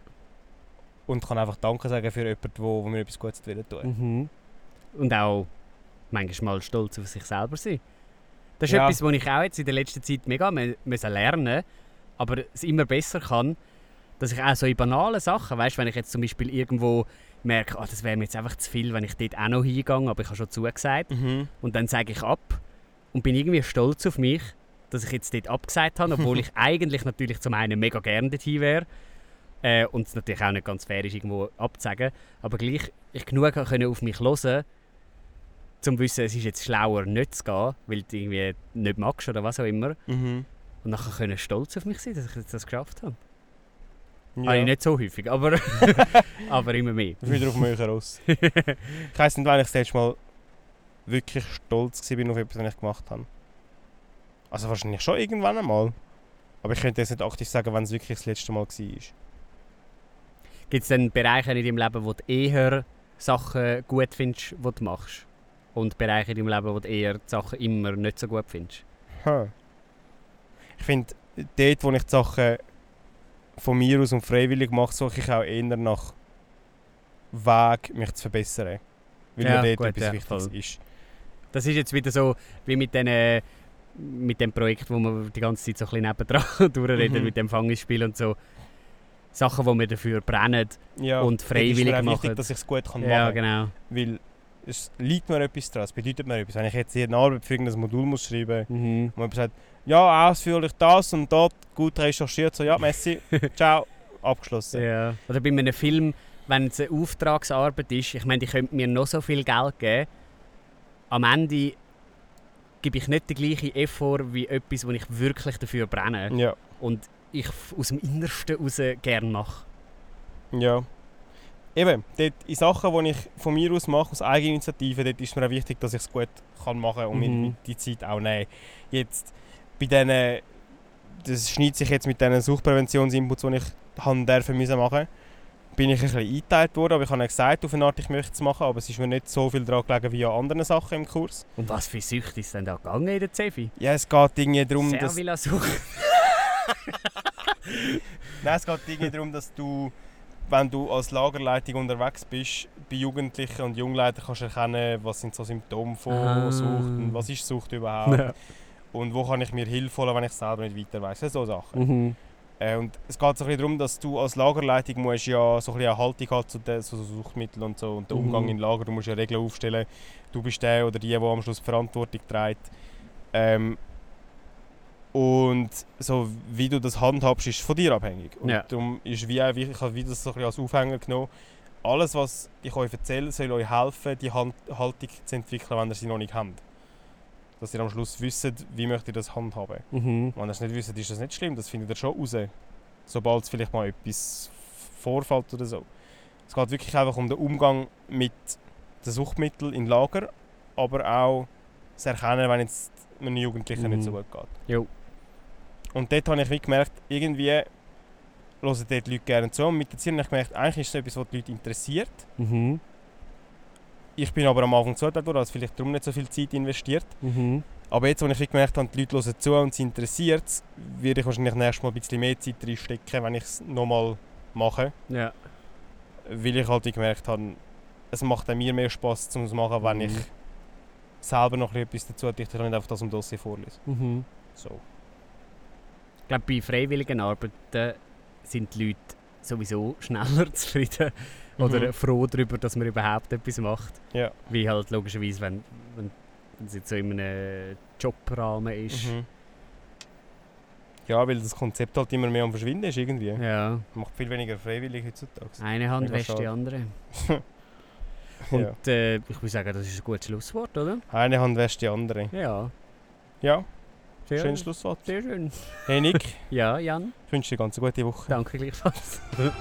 Und kann einfach Danke sagen für jemanden, wo, wo mir etwas Gutes will tun. Mhm. Und auch manchmal stolz auf sich selber sein. Das ist Ja. etwas, was ich auch jetzt in der letzten Zeit mega mü- müssen lernen aber es immer besser kann, dass ich auch so in banalen Sachen, weißt, wenn ich jetzt zum Beispiel irgendwo merke, ah, das wäre mir jetzt einfach zu viel, wenn ich dort auch noch hingehe, aber ich habe schon zugesagt Mhm. und dann sage ich ab und bin irgendwie stolz auf mich, dass ich jetzt dort abgesagt habe, obwohl ich eigentlich natürlich zum einen mega gerne dorthin wäre äh, und es natürlich auch nicht ganz fair ist, irgendwo abzusagen, aber gleich ich genug können auf mich hören zum wissen, es ist jetzt schlauer nicht zu gehen, weil du irgendwie nicht magst oder was auch immer Mhm. und nachher können stolz auf mich sein, dass ich das geschafft habe. Ja. Ich nicht so häufig, aber, aber immer mehr. Das ist wieder auf Höhen raus. ich weiss nicht, wann ich das letzte Mal wirklich stolz war auf etwas, was ich gemacht habe. Also wahrscheinlich schon irgendwann einmal. Aber ich könnte jetzt nicht aktiv sagen, wann es wirklich das letzte Mal war. Gibt es denn Bereiche in deinem Leben, wo du eher Sachen gut findest, die du machst? Und Bereiche in deinem Leben, wo du eher die Sachen immer nicht so gut findest? Hm. Ich finde, dort, wo ich die Sachen von mir aus und freiwillig mache, suche ich auch eher nach Weg, mich zu verbessern. Weil Ja, mir dort gut, etwas ja, Wichtiges voll. ist. Das ist jetzt wieder so wie mit den mit dem Projekt, wo wir die ganze Zeit so ein bisschen nebendran durchreden, mhm. mit dem Fangespiel und so. Sachen, die wir dafür brennen ja, und freiwillig machen. Es ist wichtig, dass ich es gut kann ja, machen genau. Weil es liegt mir etwas dran, es bedeutet mir etwas. Wenn ich jetzt hier eine Arbeit für irgendein Modul muss schreiben muss, mhm. und man sagt, ja, ausführlich das und dort, gut recherchiert, so, ja, Messi, ciao, abgeschlossen. Ja. Oder bei einem Film, wenn es eine Auftragsarbeit ist, ich meine, die könnte mir noch so viel Geld geben, am Ende gebe ich nicht den gleichen Effort wie etwas, wo ich wirklich dafür brenne. Ja. Und ich aus dem Innersten heraus gerne mache. Ja. Eben, dort in Sachen, die ich von mir aus mache, aus Eigeninitiative, dort ist mir auch wichtig, dass ich es gut kann machen kann und mhm. mir die Zeit auch nehmen. Jetzt bei diesen, das schneidet sich jetzt mit diesen Suchtpräventionsinputs, die ich haben dürfen müssen machen bin ich ein bisschen eingeteilt worden, aber ich habe ja gesagt, auf eine Art, ich möchte es machen, aber es ist mir nicht so viel daran gelegen wie an anderen Sachen im Kurs. Und was für Süchte ist denn da gegangen in der Cefi? Ja, es geht irgendwie darum, dass... Sucht. Nein, es geht irgendwie darum, dass du, wenn du als Lagerleitung unterwegs bist, bei Jugendlichen und Jungleitern kannst du erkennen, was sind so Symptome von ah. Sucht und was ist Sucht überhaupt. Ja. Und wo kann ich mir Hilfe holen, wenn ich selber nicht weiter weiß. So Sachen. Mhm. Äh, und es geht so ein darum, dass du als Lagerleitung musst ja so ein eine Haltung haben zu den so Suchtmitteln und so und der Umgang mhm. im Lager. Du musst ja Regeln aufstellen. Du bist der oder die, der am Schluss die Verantwortung trägt. Ähm, und so wie du das handhabst, ist von dir abhängig. Und ja. darum ist wie, wie ich habe das so ein als Aufhänger genommen. Alles, was ich euch erzähle, soll euch helfen, die Hand Haltung zu entwickeln, wenn ihr sie noch nicht habt. Dass ihr am Schluss wisst, wie möchtet ihr das handhaben. Mhm. Wenn ihr es nicht wisst, ist das nicht schlimm, das findet ihr schon raus. Sobald es vielleicht mal etwas vorfällt oder so. Es geht wirklich einfach um den Umgang mit den Suchtmitteln im Lager, aber auch das Erkennen, wenn es einem Jugendlichen mhm. nicht so gut geht. Jo. Und dort habe ich gemerkt, irgendwie hören dort die Leute gerne zu. Und mit der Zeit habe ich gemerkt, eigentlich ist es etwas, was die Leute interessiert. Mhm. Ich bin aber am Anfang zugeteilt worden, also vielleicht darum nicht so viel Zeit investiert. Mhm. Aber jetzt, als ich gemerkt habe, die Leute hören zu und sie interessiert würde ich wahrscheinlich nächstes Mal ein bisschen mehr Zeit reinstecken, wenn ich es nochmal mache. Ja. Weil ich halt gemerkt habe, es macht mir mehr Spaß zum machen, wenn mhm. ich selber noch etwas dazu dichte, nicht einfach das im Dossier vorlese. Mhm. So. Ich glaube, bei freiwilligen Arbeiten sind die Leute sowieso schneller zufrieden mhm. oder froh darüber, dass man überhaupt etwas macht. Ja. Wie halt logischerweise, wenn, wenn, wenn es jetzt so in einem Jobrahmen ist. Mhm. Ja, weil das Konzept halt immer mehr am Verschwinden ist irgendwie. Ja. Macht viel weniger freiwillig heutzutage. Eine Hand wäscht die andere. Und ja. äh, ich würde sagen, das ist ein gutes Schlusswort, oder? Eine Hand wäscht die andere. Ja. Ja. Sehr Schönes Schlusswort. Sehr schön. Hey Nick. ja, Jan. Ich wünsche dir eine ganz gute Woche. Danke gleichfalls.